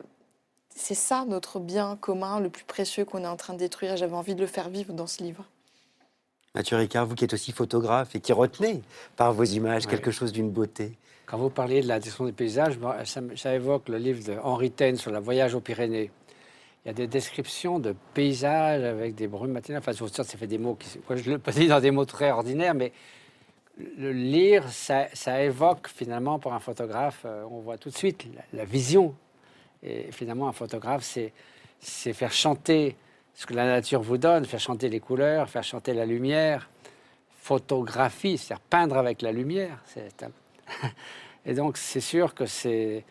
c'est ça notre bien commun, le plus précieux qu'on est en train de détruire. J'avais envie de le faire vivre dans ce livre. Mathieu Ricard, vous qui êtes aussi photographe et qui retenez par vos images Ouais. quelque chose d'une beauté. Quand vous parliez de la description des paysages, ça, évoque le livre de Henri Taine sur le voyage aux Pyrénées. Il y a des descriptions de paysages avec des brumes matinales. Enfin, ça fait des mots qui. moi, je le *laughs* dis dans des mots très ordinaires, mais le lire, ça, évoque finalement pour un photographe, euh, on voit tout de suite la, la vision. Et finalement, un photographe, c'est faire chanter ce que la nature vous donne, faire chanter les couleurs, faire chanter la lumière. Photographie, c'est-à-dire peindre avec la lumière. C'est Et donc, c'est sûr que c'est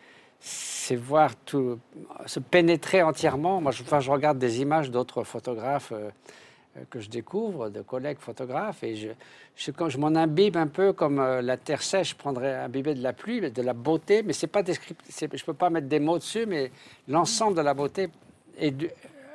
voir tout, se pénétrer entièrement. Moi, je, enfin, je regarde des images d'autres photographes, euh, euh, que je découvre, de collègues photographes, et je, je, je m'en imbibe un peu comme euh, la terre sèche prendrait imbiber de la pluie, de la beauté, mais c'est pas descriptif, je ne peux pas mettre des mots dessus, mais l'ensemble de la beauté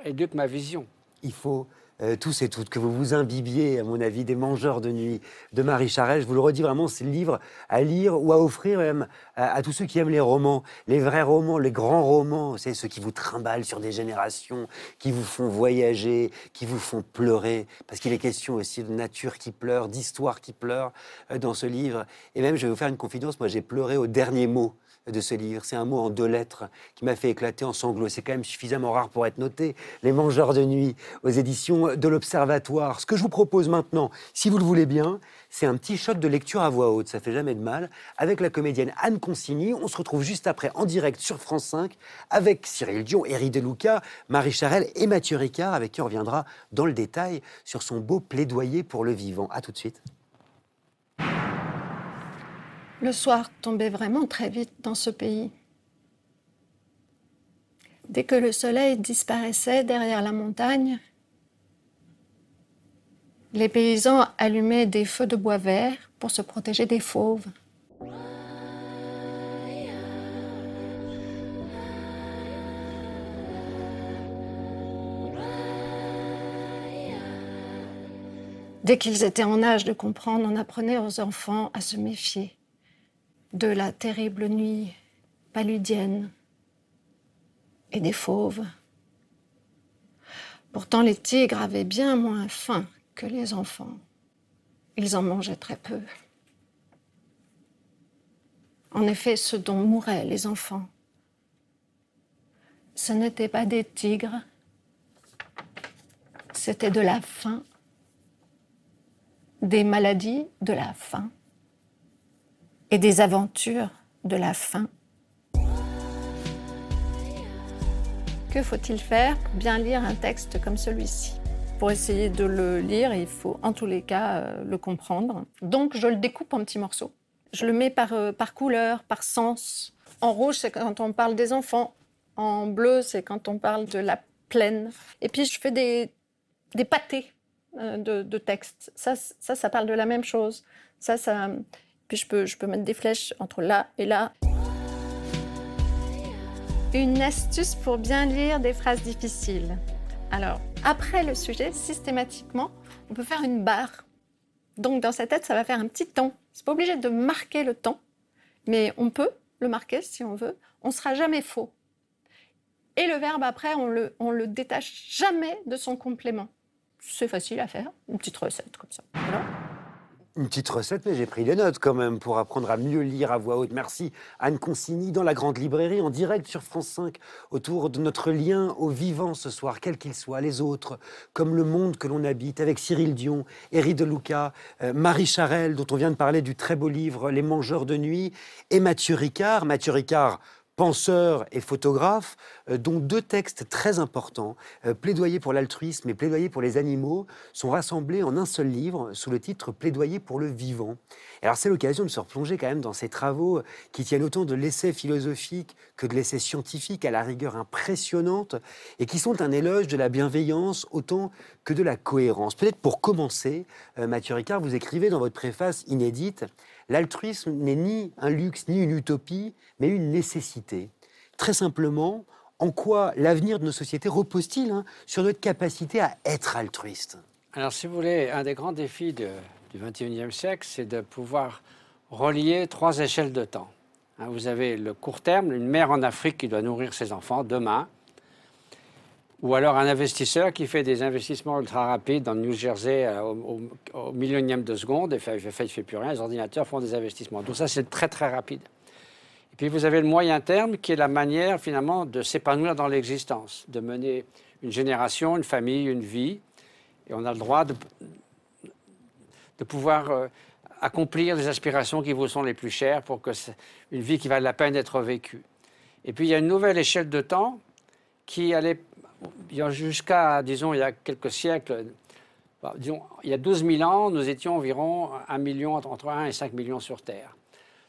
éduque ma vision. Il faut euh, tous et toutes, que vous vous imbibiez, à mon avis, des mangeurs de nuit de Marie Charel. Je vous le redis vraiment, c'est le livre à lire ou à offrir même à, tous ceux qui aiment les romans, les vrais romans, les grands romans, c'est ceux qui vous trimballent sur des générations, qui vous font voyager, qui vous font pleurer, parce qu'il est question aussi de nature qui pleure, d'histoire qui pleure euh, dans ce livre. Et même, je vais vous faire une confidence, moi j'ai pleuré au dernier mot de ce livre. C'est un mot en deux lettres qui m'a fait éclater en sanglots. C'est quand même suffisamment rare pour être noté. Les Mangeurs de Nuit aux éditions de l'Observatoire. Ce que je vous propose maintenant, si vous le voulez bien, c'est un petit shot de lecture à voix haute. Ça fait jamais de mal. Avec la comédienne Anne Consigny. On se retrouve juste après en direct sur France 5 avec Cyril Dion, Éric Deluca, Marie Charelle et Mathieu Ricard, avec qui on reviendra dans le détail sur son beau plaidoyer pour le vivant. À tout de suite. Le soir tombait vraiment très vite dans ce pays. Dès que le soleil disparaissait derrière la montagne, les paysans allumaient des feux de bois vert pour se protéger des fauves. Dès qu'ils étaient en âge de comprendre, on apprenait aux enfants à se méfier de la terrible nuit paludienne et des fauves. Pourtant, les tigres avaient bien moins faim que les enfants. Ils en mangeaient très peu. En effet, ce dont mouraient les enfants, ce n'était pas des tigres, c'était de la faim, des maladies de la faim et des aventures de la faim. Que faut-il faire pour bien lire un texte comme celui-ci? Pour essayer de le lire, il faut en tous les cas euh, le comprendre. Donc je le découpe en petits morceaux. Je le mets par, euh, par couleur, par sens. En rouge, c'est quand on parle des enfants. En bleu, c'est quand on parle de la plaine. Et puis je fais des, des pâtés euh, de, de texte. Ça, ça, ça parle de la même chose. Ça, ça, puis je peux, je peux mettre des flèches entre là et là. Une astuce pour bien lire des phrases difficiles. Alors, après le sujet, systématiquement, on peut faire une barre. Donc, dans sa tête, ça va faire un petit temps. C'est pas obligé de marquer le temps, mais on peut le marquer si on veut. On sera jamais faux. Et le verbe, après, on le, on le détache jamais de son complément. C'est facile à faire, une petite recette comme ça. Voilà. Une petite recette, mais j'ai pris des notes quand même pour apprendre à mieux lire à voix haute. Merci Anne Consigny dans la Grande Librairie en direct sur France 5 autour de notre lien au vivant ce soir, quel qu'il soit, les autres, comme le monde que l'on habite, avec Cyril Dion, Éric Deluca, euh, Marie Charelle, dont on vient de parler du très beau livre Les Mangeurs de Nuit, et Mathieu Ricard. Mathieu Ricard, penseur et photographe, euh, dont deux textes très importants, euh, Plaidoyer pour l'altruisme et Plaidoyer pour les animaux, sont rassemblés en un seul livre sous le titre Plaidoyer pour le vivant. alors c'est l'occasion de se replonger quand même dans ces travaux qui tiennent autant de l'essai philosophique que de l'essai scientifique à la rigueur impressionnante et qui sont un éloge de la bienveillance autant que de la cohérence. Peut-être pour commencer, euh, Mathieu Ricard, vous écrivez dans votre préface inédite L'altruisme n'est ni un luxe ni une utopie, mais une nécessité. Très simplement, en quoi l'avenir de nos sociétés repose-t-il hein, sur notre capacité à être altruiste? Alors, si vous voulez, un des grands défis du XXIe siècle, c'est de pouvoir relier trois échelles de temps. Hein, vous avez le court terme, une mère en Afrique qui doit nourrir ses enfants demain, ou alors un investisseur qui fait des investissements ultra rapides dans le New Jersey euh, au, millionième de seconde, et fait, il ne fait, plus rien, les ordinateurs font des investissements. Donc ça, c'est très très rapide. Et puis vous avez le moyen terme qui est la manière finalement de s'épanouir dans l'existence, de mener une génération, une famille, une vie. Et on a le droit de, pouvoir euh, accomplir les aspirations qui vous sont les plus chères pour que une vie qui vaille la peine d'être vécue. Et puis il y a une nouvelle échelle de temps qui allait jusqu'à, disons, il y a quelques siècles, bah, disons, il y a 12 000 ans, nous étions environ 1 million, entre 1 et 5 millions sur Terre.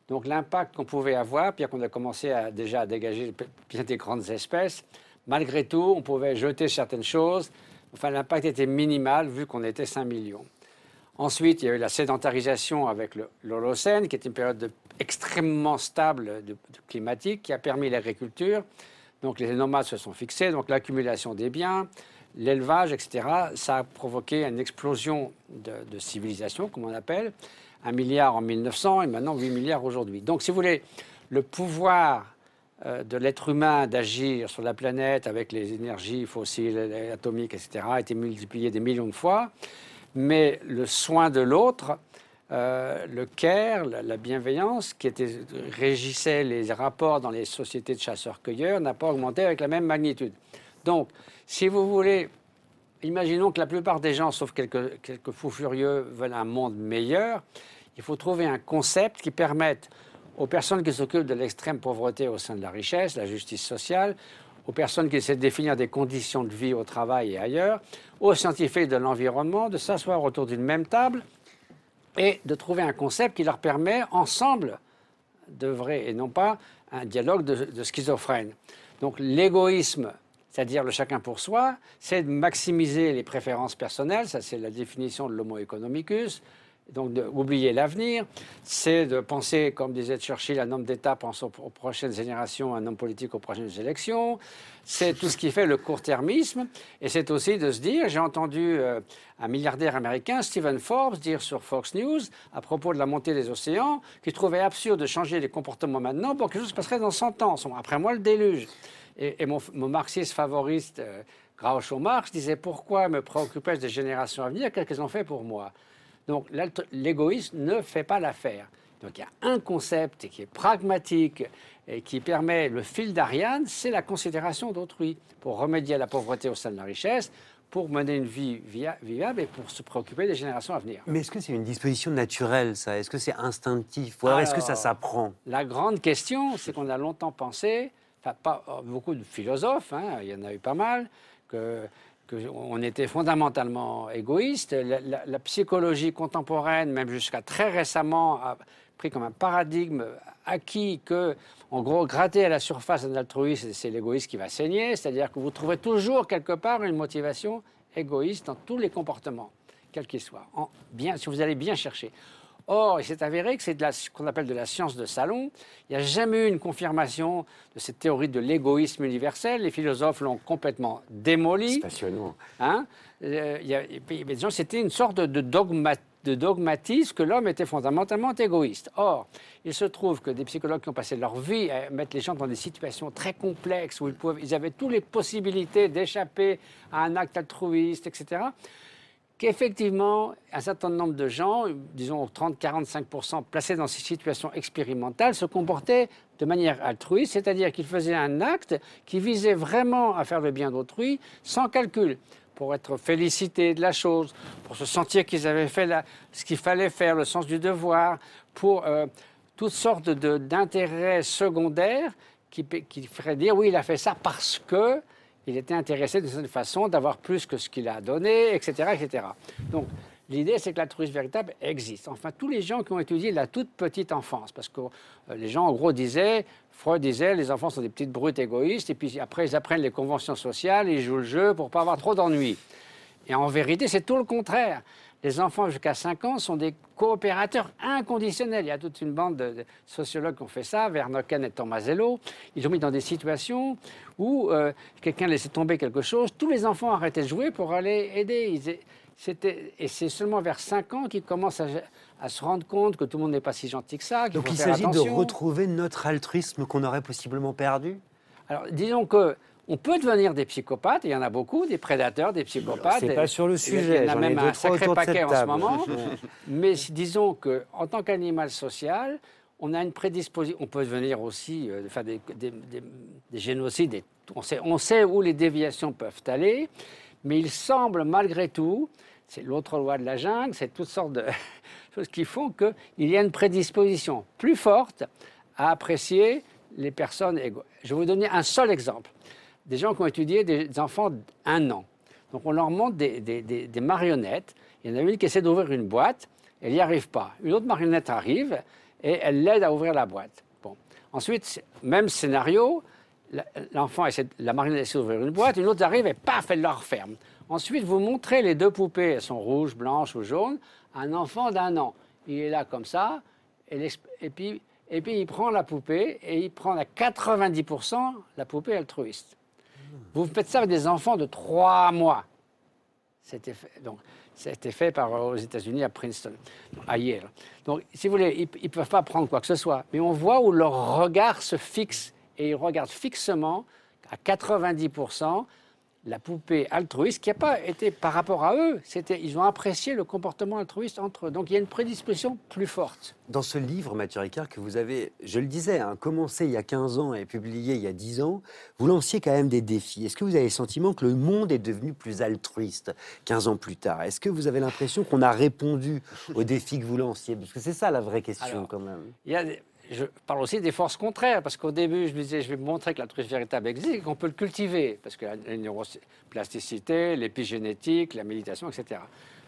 Donc l'impact qu'on pouvait avoir, puis qu'on a commencé à, déjà à dégager bien des grandes espèces, malgré tout, on pouvait jeter certaines choses, Enfin, l'impact était minimal vu qu'on était 5 millions. Ensuite, il y a eu la sédentarisation avec l'Holocène, qui est une période de- extrêmement stable de climatique, qui a permis l'agriculture. Donc les nomades se sont fixés, donc l'accumulation des biens, l'élevage, etc. Ça a provoqué une explosion de, civilisation, comme on appelle. Un milliard en 1900 et maintenant 8 milliards aujourd'hui. Donc si vous voulez, le pouvoir euh, de l'être humain d'agir sur la planète avec les énergies fossiles, atomiques, etc., a été multiplié des millions de fois. Mais le soin de l'autre, euh, le care, la, la bienveillance qui était, régissait les rapports dans les sociétés de chasseurs-cueilleurs n'a pas augmenté avec la même magnitude. Donc, si vous voulez, imaginons que la plupart des gens, sauf quelques, quelques fous furieux, veulent un monde meilleur. Il faut trouver un concept qui permette aux personnes qui s'occupent de l'extrême pauvreté au sein de la richesse, la justice sociale, aux personnes qui essaient de définir des conditions de vie au travail et ailleurs, aux scientifiques de l'environnement, de s'asseoir autour d'une même table et de trouver un concept qui leur permet ensemble d'œuvrer et non pas un dialogue de, de schizophrène. Donc l'égoïsme, c'est-à-dire le chacun pour soi, c'est de maximiser les préférences personnelles, ça c'est la définition de l'homo economicus, donc d'oublier l'avenir, c'est de penser, comme disait Churchill, un homme d'État pense aux, prochaines générations, un homme politique aux prochaines élections, c'est tout ce qui fait le court-termisme, et c'est aussi de se dire, j'ai entendu euh, un milliardaire américain, Stephen Forbes, dire sur Fox News, à propos de la montée des océans, qu'il trouvait absurde de changer les comportements maintenant pour que quelque chose se passerait dans 100 ans, après moi le déluge. Et, mon, marxiste favoriste, euh, Groucho Marx, disait pourquoi me préoccuper des générations à venir? Qu'elles ont fait pour moi? Donc l'égoïsme ne fait pas l'affaire. Donc il y a un concept qui est pragmatique et qui permet le fil d'Ariane, c'est la considération d'autrui pour remédier à la pauvreté au sein de la richesse, pour mener une vie via, vivable et pour se préoccuper des générations à venir. Mais est-ce que c'est une disposition naturelle, ça? Est-ce que c'est instinctif? Ou alors, est-ce que ça s'apprend? La grande question, c'est qu'on a longtemps pensé, enfin, pas beaucoup de philosophes, hein, il y en a eu pas mal, que, que on était fondamentalement égoïste. La, psychologie contemporaine, même jusqu'à très récemment, a pris comme un paradigme acquis que, en gros, gratter à la surface d'un altruisme, c'est l'égoïsme qui va saigner, c'est-à-dire que vous trouverez toujours quelque part une motivation égoïste dans tous les comportements, quels qu'ils soient, en, bien, si vous allez bien chercher. Or, il s'est avéré que c'est ce qu'on appelle de la science de salon. Il n'y a jamais eu une confirmation de cette théorie de l'égoïsme universel. Les philosophes l'ont complètement démoli. C'est passionnant. Hein euh, il y a, c'était une sorte de, dogma, de dogmatisme que l'homme était fondamentalement égoïste. Or, il se trouve que des psychologues qui ont passé leur vie à mettre les gens dans des situations très complexes où ils, pouvaient, ils avaient toutes les possibilités d'échapper à un acte altruiste, etc., qu'effectivement, un certain nombre de gens, disons 30-45%, placés dans ces situations expérimentales, se comportaient de manière altruiste, c'est-à-dire qu'ils faisaient un acte qui visait vraiment à faire le bien d'autrui sans calcul pour être félicités de la chose, pour se sentir qu'ils avaient fait ce qu'il fallait faire, le sens du devoir, pour euh, toutes sortes d'intérêts secondaires qui, qui feraient dire oui, il a fait ça parce que il était intéressé de cette façon d'avoir plus que ce qu'il a donné, etc. etc. Donc, l'idée, c'est que l'altruisme véritable existe. Enfin, tous les gens qui ont étudié la toute petite enfance, parce que euh, les gens, en gros, disaient, Freud disait, les enfants sont des petites brutes égoïstes, et puis après, ils apprennent les conventions sociales, ils jouent le jeu pour pas avoir trop d'ennuis. Et en vérité, c'est tout le contraire. Les enfants jusqu'à 5 ans sont des coopérateurs inconditionnels. Il y a toute une bande de sociologues qui ont fait ça, Vernocken et Tomasello. Ils ont mis dans des situations où euh, quelqu'un laissait tomber quelque chose. Tous les enfants arrêtaient de jouer pour aller aider. Ils, et c'est seulement vers 5 ans qu'ils commencent à, à, se rendre compte que tout le monde n'est pas si gentil que ça. Donc il s'agit de retrouver notre altruisme qu'on aurait possiblement perdu? Alors disons que on peut devenir des psychopathes, il y en a beaucoup, des prédateurs, des psychopathes. C'est pas sur le sujet. Il y en a même un sacré paquet en ce moment. *laughs* Mais disons qu'en tant qu'animal social, on a une prédisposition. On peut devenir aussi euh, des, des, des, des génocides. Des, on, sait, on sait où les déviations peuvent aller, mais il semble malgré tout, c'est l'autre loi de la jungle, c'est toutes sortes de *laughs* choses qui font qu'il y a une prédisposition plus forte à apprécier les personnes égaux. Je vais vous donner un seul exemple des gens qui ont étudié des enfants d'un an. Donc on leur montre des, marionnettes. Il y en a une qui essaie d'ouvrir une boîte, elle n'y arrive pas. Une autre marionnette arrive et elle l'aide à ouvrir la boîte. Bon. Ensuite, même scénario, l'enfant essaie, la marionnette essaie d'ouvrir une boîte, une autre arrive et paf, elle la referme. Ensuite, vous montrez les deux poupées, elles sont rouges, blanches ou jaunes, un enfant d'un an. Il est là comme ça, et puis il prend la poupée et il prend à 90% la poupée altruiste. Vous faites ça avec des enfants de 3 mois. C'était fait, donc, c'était fait par, aux États-Unis à Princeton, à Yale. Donc, si vous voulez, ils ne peuvent pas prendre quoi que ce soit. Mais on voit où leur regard se fixe. Et ils regardent fixement, à 90%, la poupée altruiste qui n'a pas été par rapport à eux. C'était, ils ont apprécié le comportement altruiste entre eux. Donc, il y a une prédisposition plus forte. Dans ce livre, Mathieu Ricard, que vous avez, je le disais, hein, commencé il y a 15 ans et publié il y a 10 ans, vous lanciez quand même des défis. Est-ce que vous avez le sentiment que le monde est devenu plus altruiste 15 ans plus tard? Est-ce que vous avez l'impression qu'on a répondu aux défis que vous lanciez? Parce que c'est ça la vraie question Alors, quand même. Il y a des- je parle aussi des forces contraires, parce qu'au début, je me disais, je vais montrer que l'altruisme véritable existe qu'on peut le cultiver, parce que la, la neuroplasticité, l'épigénétique, la méditation, etc.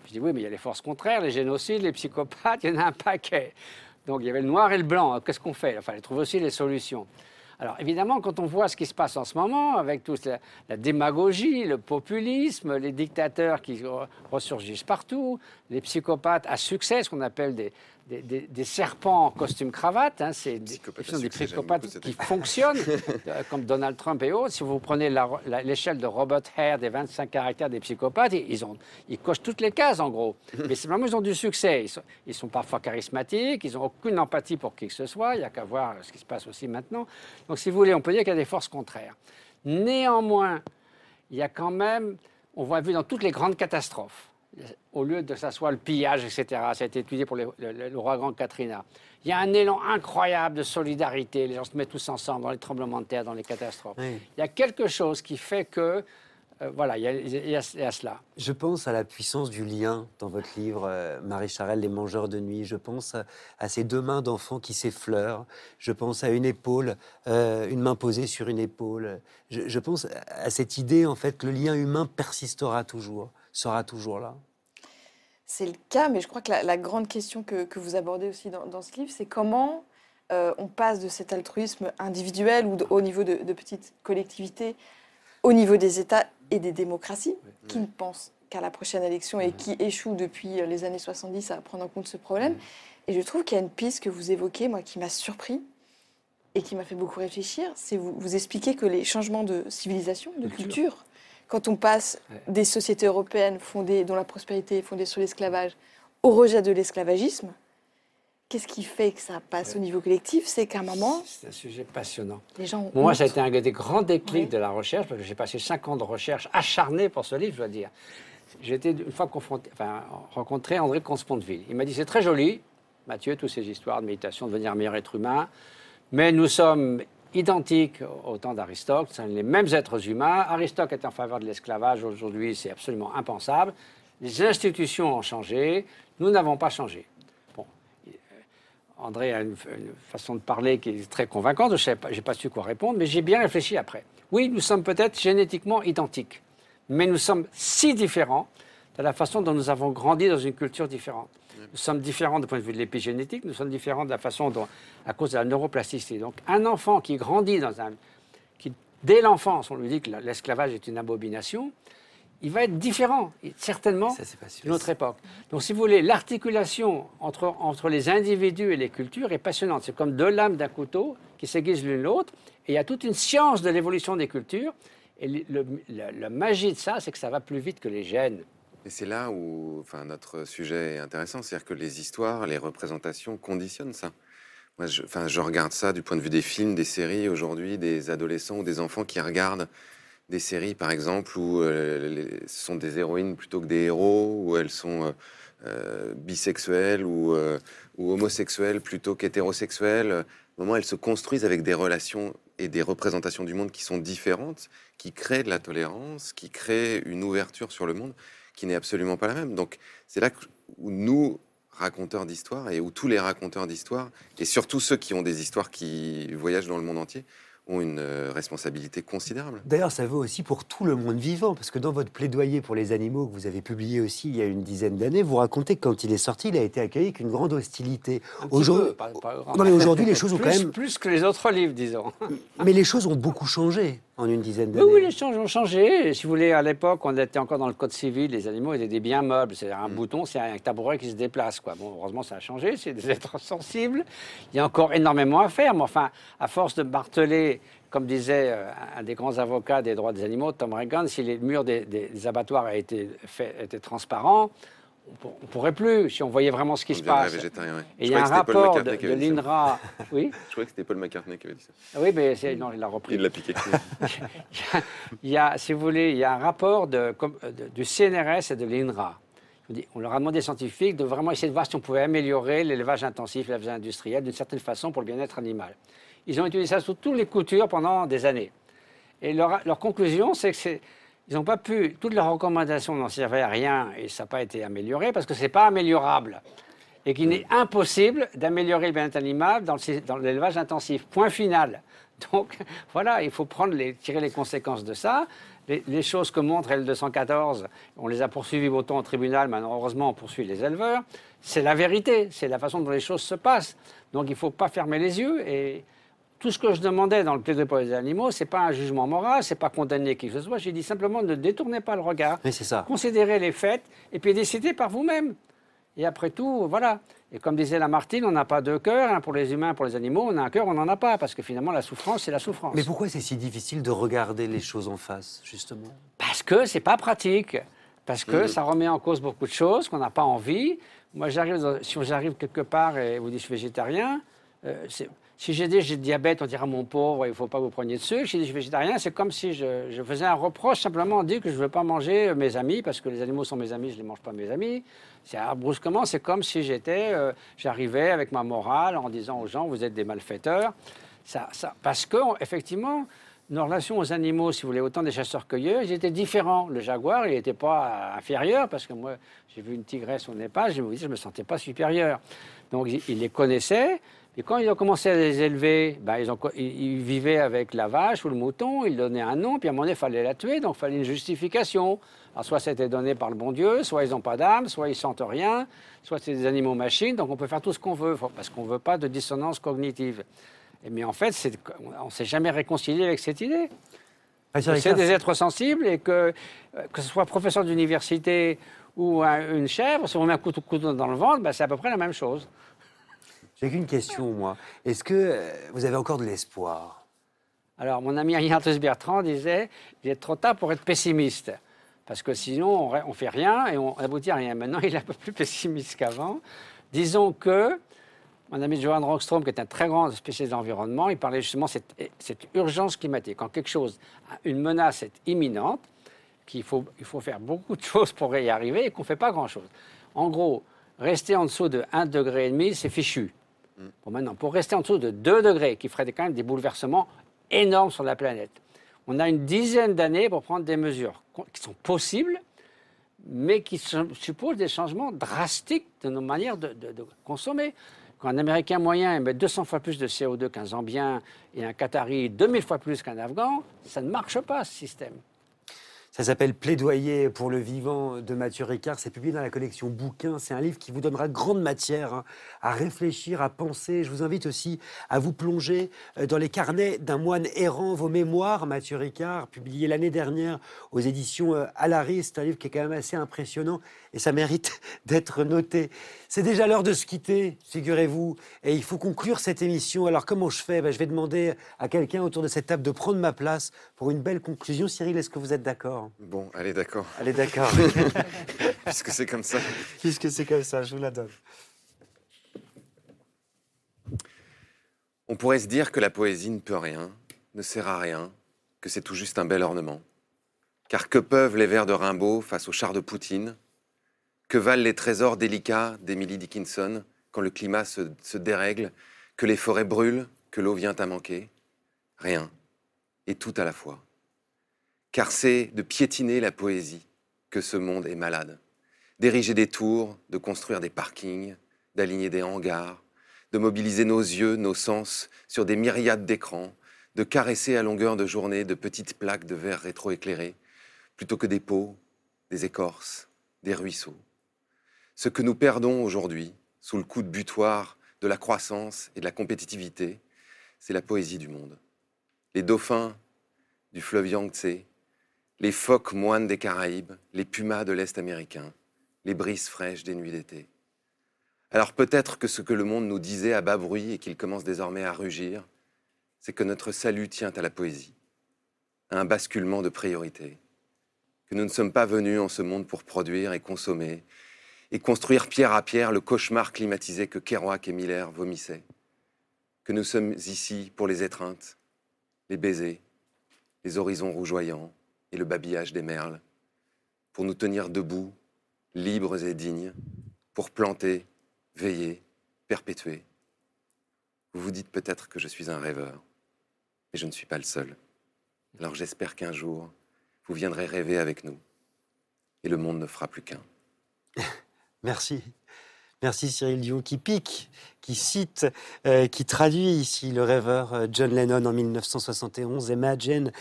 Je dis, oui, mais il y a les forces contraires, les génocides, les psychopathes, il y en a un paquet. Donc il y avait le noir et le blanc. Qu'est-ce qu'on fait? Il fallait trouver aussi les solutions. Alors évidemment, quand on voit ce qui se passe en ce moment, avec toute la, la démagogie, le populisme, les dictateurs qui re- ressurgissent partout, les psychopathes à succès, ce qu'on appelle des, des, des- des serpents en costume cravate, hein, c'est des, Psychopathes des qui fonctionnent, *laughs* euh, comme Donald Trump et autres. Si vous prenez l'échelle de Robert Hare des 25 caractères des psychopathes, ils, ils ont, ils cochent toutes les cases en gros. *laughs* Mais simplement, ils ont du succès. Ils sont, ils sont parfois charismatiques, ils n'ont aucune empathie pour qui que ce soit. Il n'y a qu'à voir ce qui se passe aussi maintenant. Donc, si vous voulez, on peut dire qu'il y a des forces contraires. Néanmoins, il y a quand même, on voit vu dans toutes les grandes catastrophes, au lieu de soit le pillage, etc., ça a été étudié pour le, le- l'ouragan Katrina, il y a un élan incroyable de solidarité, les gens se mettent tous ensemble dans les tremblements de terre, dans les catastrophes. Oui. Il y a quelque chose qui fait que, euh, voilà, il y, a, il y a- il y a cela. Je pense à la puissance du lien dans votre livre, euh, Marie Charelle, Les mangeurs de nuit. Je pense à, à ces deux mains d'enfants qui s'effleurent. Je pense à une épaule, euh, une main posée sur une épaule. Je, je pense à cette idée, en fait, que le lien humain persistera toujours, sera toujours là. C'est le cas, mais je crois que la, la grande question que, que vous abordez aussi dans, dans ce livre, c'est comment euh, on passe de cet altruisme individuel ou de- au niveau de, de petites collectivités au niveau des États et des démocraties qui ne pensent qu'à la prochaine élection et qui échouent depuis euh, les années 70 à prendre en compte ce problème. Et je trouve qu'il y a une piste que vous évoquez, moi, qui m'a surpris et qui m'a fait beaucoup réfléchir, c'est vous, vous expliquez que les changements de civilisation, de Culture. Quand on passe des sociétés européennes fondées, dont la prospérité est fondée sur l'esclavage, au rejet de l'esclavagisme, qu'est-ce qui fait que ça passe au niveau collectif? C'est qu'à un moment, C'est un sujet passionnant. les gens. Moi, honte. ça a été un des grands déclics de la recherche, parce que j'ai passé cinq ans de recherche acharnée pour ce livre, je dois dire. J'ai été une fois confronté, enfin, rencontré André Consponteville. Il m'a dit c'est très joli, Mathieu, toutes ces histoires de méditation, de devenir un meilleur être humain, mais nous sommes identiques au temps d'Aristote, nous sommes les mêmes êtres humains. Aristote est en faveur de l'esclavage, aujourd'hui c'est absolument impensable. Les institutions ont changé, nous n'avons pas changé. Bon, André a une, façon de parler qui est très convaincante. Je n'ai pas su quoi répondre, mais j'ai bien réfléchi après. Oui, nous sommes peut-être génétiquement identiques, mais nous sommes si différents de la façon dont nous avons grandi dans une culture différente. Nous sommes différents du point de vue de l'épigénétique, nous sommes différents de la façon dont, à cause de la neuroplasticité. Donc, un enfant qui grandit dans un. Qui, dès l'enfance, on lui dit que la- l'esclavage est une abomination, il va être différent, certainement, de notre époque. Donc, si vous voulez, l'articulation entre, entre les individus et les cultures est passionnante. C'est comme deux lames d'un couteau qui s'aiguisent l'une l'autre. Et il y a toute une science de l'évolution des cultures. Et le- le- la, la magie de ça, c'est que ça va plus vite que les gènes. Et c'est là où enfin, notre sujet est intéressant, c'est-à-dire que les histoires, les représentations conditionnent ça. Moi, je, enfin, je regarde ça du point de vue des films, des séries aujourd'hui, des adolescents ou des enfants qui regardent des séries, par exemple, où euh, ce sont des héroïnes plutôt que des héros, où elles sont euh, euh, bisexuelles ou, euh, ou homosexuelles plutôt qu'hétérosexuelles. Un moment, elles se construisent avec des relations et des représentations du monde qui sont différentes, qui créent de la tolérance, qui créent une ouverture sur le monde qui n'est absolument pas la même. Donc c'est là où nous, raconteurs d'histoire, et où tous les raconteurs d'histoire, et surtout ceux qui ont des histoires qui voyagent dans le monde entier, ont une euh, responsabilité considérable. D'ailleurs, ça vaut aussi pour tout le monde vivant, parce que dans votre plaidoyer pour les animaux que vous avez publié aussi il y a une dizaine d'années, vous racontez que quand il est sorti, il a été accueilli avec une grande hostilité. Aujourd'hui, aujourd'hui, les choses ont *laughs* quand même, plus que les autres livres, disons. mais les choses ont beaucoup changé en une dizaine Oui, d'années. oui, les choses ont changé. Si vous voulez, à l'époque, on était encore dans le code civil, les animaux étaient des biens meubles. C'est un bouton, c'est un tabouret qui se déplace. Quoi. Bon, heureusement, ça a changé, c'est des êtres *laughs* sensibles. Il y a encore énormément à faire, mais enfin, à force de marteler, comme disait euh, un des grands avocats des droits des animaux, Tom Reagan, si les murs des, des- des abattoirs étaient, fait- étaient transparents, on ne pourrait plus, si on voyait vraiment ce qui On se passe. végétarien, ouais. Et Je il y a un rapport de, l'INRA. Oui, Je croyais que c'était Paul McCartney qui avait dit ça. oui, mais non, il l'a repris. Il l'a piqué. *laughs* Il y a, si vous voulez, il y a un rapport de- du CNRS et de l'INRA. On leur a demandé aux scientifiques de vraiment essayer de voir si on pouvait améliorer l'élevage intensif, l'élevage industriel d'une certaine façon pour le bien-être animal. Ils ont étudié ça sous toutes les coutures pendant des années. Et leur, leur conclusion, c'est que c'est- ils n'ont pas pu, toutes leurs recommandations n'en servaient à rien et ça n'a pas été amélioré parce que ce n'est pas améliorable. Et qu'il est impossible d'améliorer le bien-être animal dans l'élevage intensif. Point final. *laughs* Donc voilà, il faut prendre les, tirer les conséquences de ça. Les, choses que montre L214, on les a poursuivis autant au tribunal, maintenant heureusement on poursuit les éleveurs, c'est la vérité, c'est la façon dont les choses se passent. Donc il ne faut pas fermer les yeux et tout ce que je demandais dans le plaidoyer pour les animaux, c'est pas un jugement moral, c'est pas condamner qui que ce soit. J'ai dit simplement ne détournez pas le regard, Oui, c'est ça. considérez les faits et puis décidez par vous-même. Et après tout, voilà. Et comme disait Lamartine, on n'a pas deux cœurs, un pour les humains, pour les animaux, on a un cœur, on n'en a pas, parce que finalement la souffrance, c'est la souffrance. Mais pourquoi c'est si difficile de regarder les choses en face, justement? Parce que c'est pas pratique. Parce que Mhm. ça remet en cause beaucoup de choses qu'on n'a pas envie. Moi, j'arrive, si j'arrive quelque part et vous dites je suis végétarien, euh, si j'ai dit j'ai diabète, on dira mon pauvre, il ne faut pas vous preniez de sucre. Si je dis suis végétarien, c'est comme si je, faisais un reproche simplement en disant que je ne veux pas manger euh, mes amis parce que les animaux sont mes amis, je ne les mange pas mes amis. C'est brusquement, c'est comme si j'étais, euh, j'arrivais avec ma morale en disant aux gens vous êtes des malfaiteurs. Ça, parce que effectivement, nos relations aux animaux, si vous voulez, autant des chasseurs-cueilleurs, ils étaient différents. Le jaguar, il n'était pas inférieur, parce que moi, j'ai vu une tigresse au Népal, je me disais, je me sentais pas supérieur. Donc, ils les connaissaient. Et quand ils ont commencé à les élever, ben, ils, ont ils- ils vivaient avec la vache ou le mouton, ils donnaient un nom, puis à un moment donné, il fallait la tuer, donc il fallait une justification. Alors, soit c'était donné par le bon Dieu, soit ils n'ont pas d'âme, soit ils sentent rien, soit c'est des animaux machines, donc on peut faire tout ce qu'on veut, parce qu'on ne veut pas de dissonance cognitive. Et mais en fait, on ne s'est jamais réconcilié avec cette idée. Mathieu C'est des êtres sensibles et que, que ce soit professeur d'université ou un- une chèvre, si on met un couteau, couteau dans le ventre, ben, c'est à peu près la même chose. J'ai qu'une question, moi. Est-ce que euh, vous avez encore de l'espoir? Alors, mon ami Ignatius Bertrand disait il est trop tard pour être pessimiste. Parce que sinon, on ne fait rien et on aboutit à rien. Maintenant, il est un peu plus pessimiste qu'avant. Disons que mon ami Johan Rockstrom, qui est un très grand spécialiste de l'environnement, il parlait justement de cette, urgence climatique. Quand quelque chose, une menace est imminente, qu'il faut, il faut faire beaucoup de choses pour y arriver et qu'on ne fait pas grand-chose. En gros, rester en dessous de 1,5 degré, c'est fichu. Bon, maintenant, pour rester en dessous de 2 degrés, qui ferait quand même des bouleversements énormes sur la planète, on a une dizaine d'années pour prendre des mesures qui sont possibles, mais qui supposent des changements drastiques de nos manières de, de- de consommer. Quand un Américain moyen émet 200 fois plus de CO2 qu'un Zambien et un Qatari 2000 fois plus qu'un Afghan, ça ne marche pas, ce système. Ça s'appelle Plaidoyer pour le vivant de Mathieu Ricard. C'est publié dans la collection Bouquins. C'est un livre qui vous donnera grande matière hein, à réfléchir, à penser. Je vous invite aussi à vous plonger euh, dans les carnets d'un moine errant, vos mémoires, Mathieu Ricard, publié l'année dernière aux éditions euh, Alaris. C'est un livre qui est quand même assez impressionnant et ça mérite *laughs* d'être noté. C'est déjà l'heure de se quitter, figurez-vous. Et il faut conclure cette émission. Alors comment je fais? Ben, Je vais demander à quelqu'un autour de cette table de prendre ma place pour une belle conclusion. Cyril, est-ce que vous êtes d'accord? Bon, allez, d'accord. Allez, d'accord. *laughs* Puisque c'est comme ça. Puisque c'est comme ça, je vous la donne. On pourrait se dire que la poésie ne peut rien, ne sert à rien, que c'est tout juste un bel ornement. Car que peuvent les vers de Rimbaud face aux chars de Poutine? Que valent les trésors délicats d'Emily Dickinson quand le climat se, se dérègle, que les forêts brûlent, que l'eau vient à manquer? Rien. Et tout à la fois. Car c'est de piétiner la poésie que ce monde est malade. D'ériger des tours, de construire des parkings, d'aligner des hangars, de mobiliser nos yeux, nos sens sur des myriades d'écrans, de caresser à longueur de journée de petites plaques de verre rétroéclairé, plutôt que des pots, des écorces, des ruisseaux. Ce que nous perdons aujourd'hui, sous le coup de butoir de la croissance et de la compétitivité, c'est la poésie du monde. Les dauphins du fleuve Yangtze, les phoques moines des Caraïbes, les pumas de l'Est américain, les brises fraîches des nuits d'été. Alors peut-être que ce que le monde nous disait à bas bruit et qu'il commence désormais à rugir, c'est que notre salut tient à la poésie, à un basculement de priorité, que nous ne sommes pas venus en ce monde pour produire et consommer et construire pierre à pierre le cauchemar climatisé que Kerouac et Miller vomissaient, que nous sommes ici pour les étreintes, les baisers, les horizons rougeoyants et le babillage des merles, pour nous tenir debout, libres et dignes, pour planter, veiller, perpétuer. Vous vous dites peut-être que je suis un rêveur, mais je ne suis pas le seul. Alors j'espère qu'un jour, vous viendrez rêver avec nous, et le monde ne fera plus qu'un. *laughs* Merci. Merci Cyril Dion qui pique, qui cite, euh, qui traduit ici le rêveur euh, John Lennon en 1971, Imagine.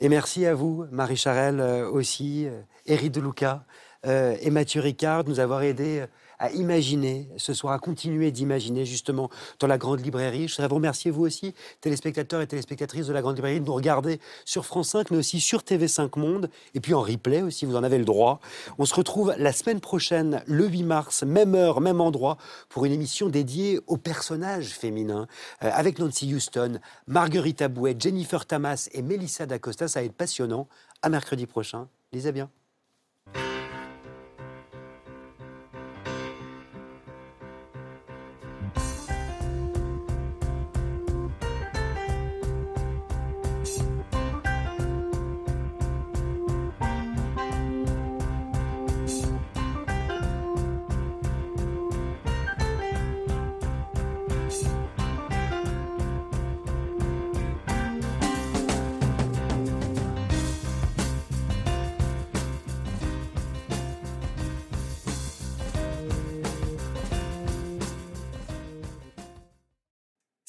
Et merci à vous, Marie Charelle euh, aussi, Éric De Luca et Mathieu Ricard de nous avoir aidés à imaginer ce soir, à continuer d'imaginer justement dans la Grande Librairie. Je voudrais vous remercier, vous aussi, téléspectateurs et téléspectatrices de la Grande Librairie, de nous regarder sur France 5, mais aussi sur TV5 Monde, et puis en replay aussi, vous en avez le droit. On se retrouve la semaine prochaine, le 8 mars, même heure, même endroit, pour une émission dédiée aux personnages féminins, euh, avec Nancy Houston, Marguerite Abouet, Jennifer Tamas et Melissa D'Acosta. Ça va être passionnant. À mercredi prochain. Lisez bien.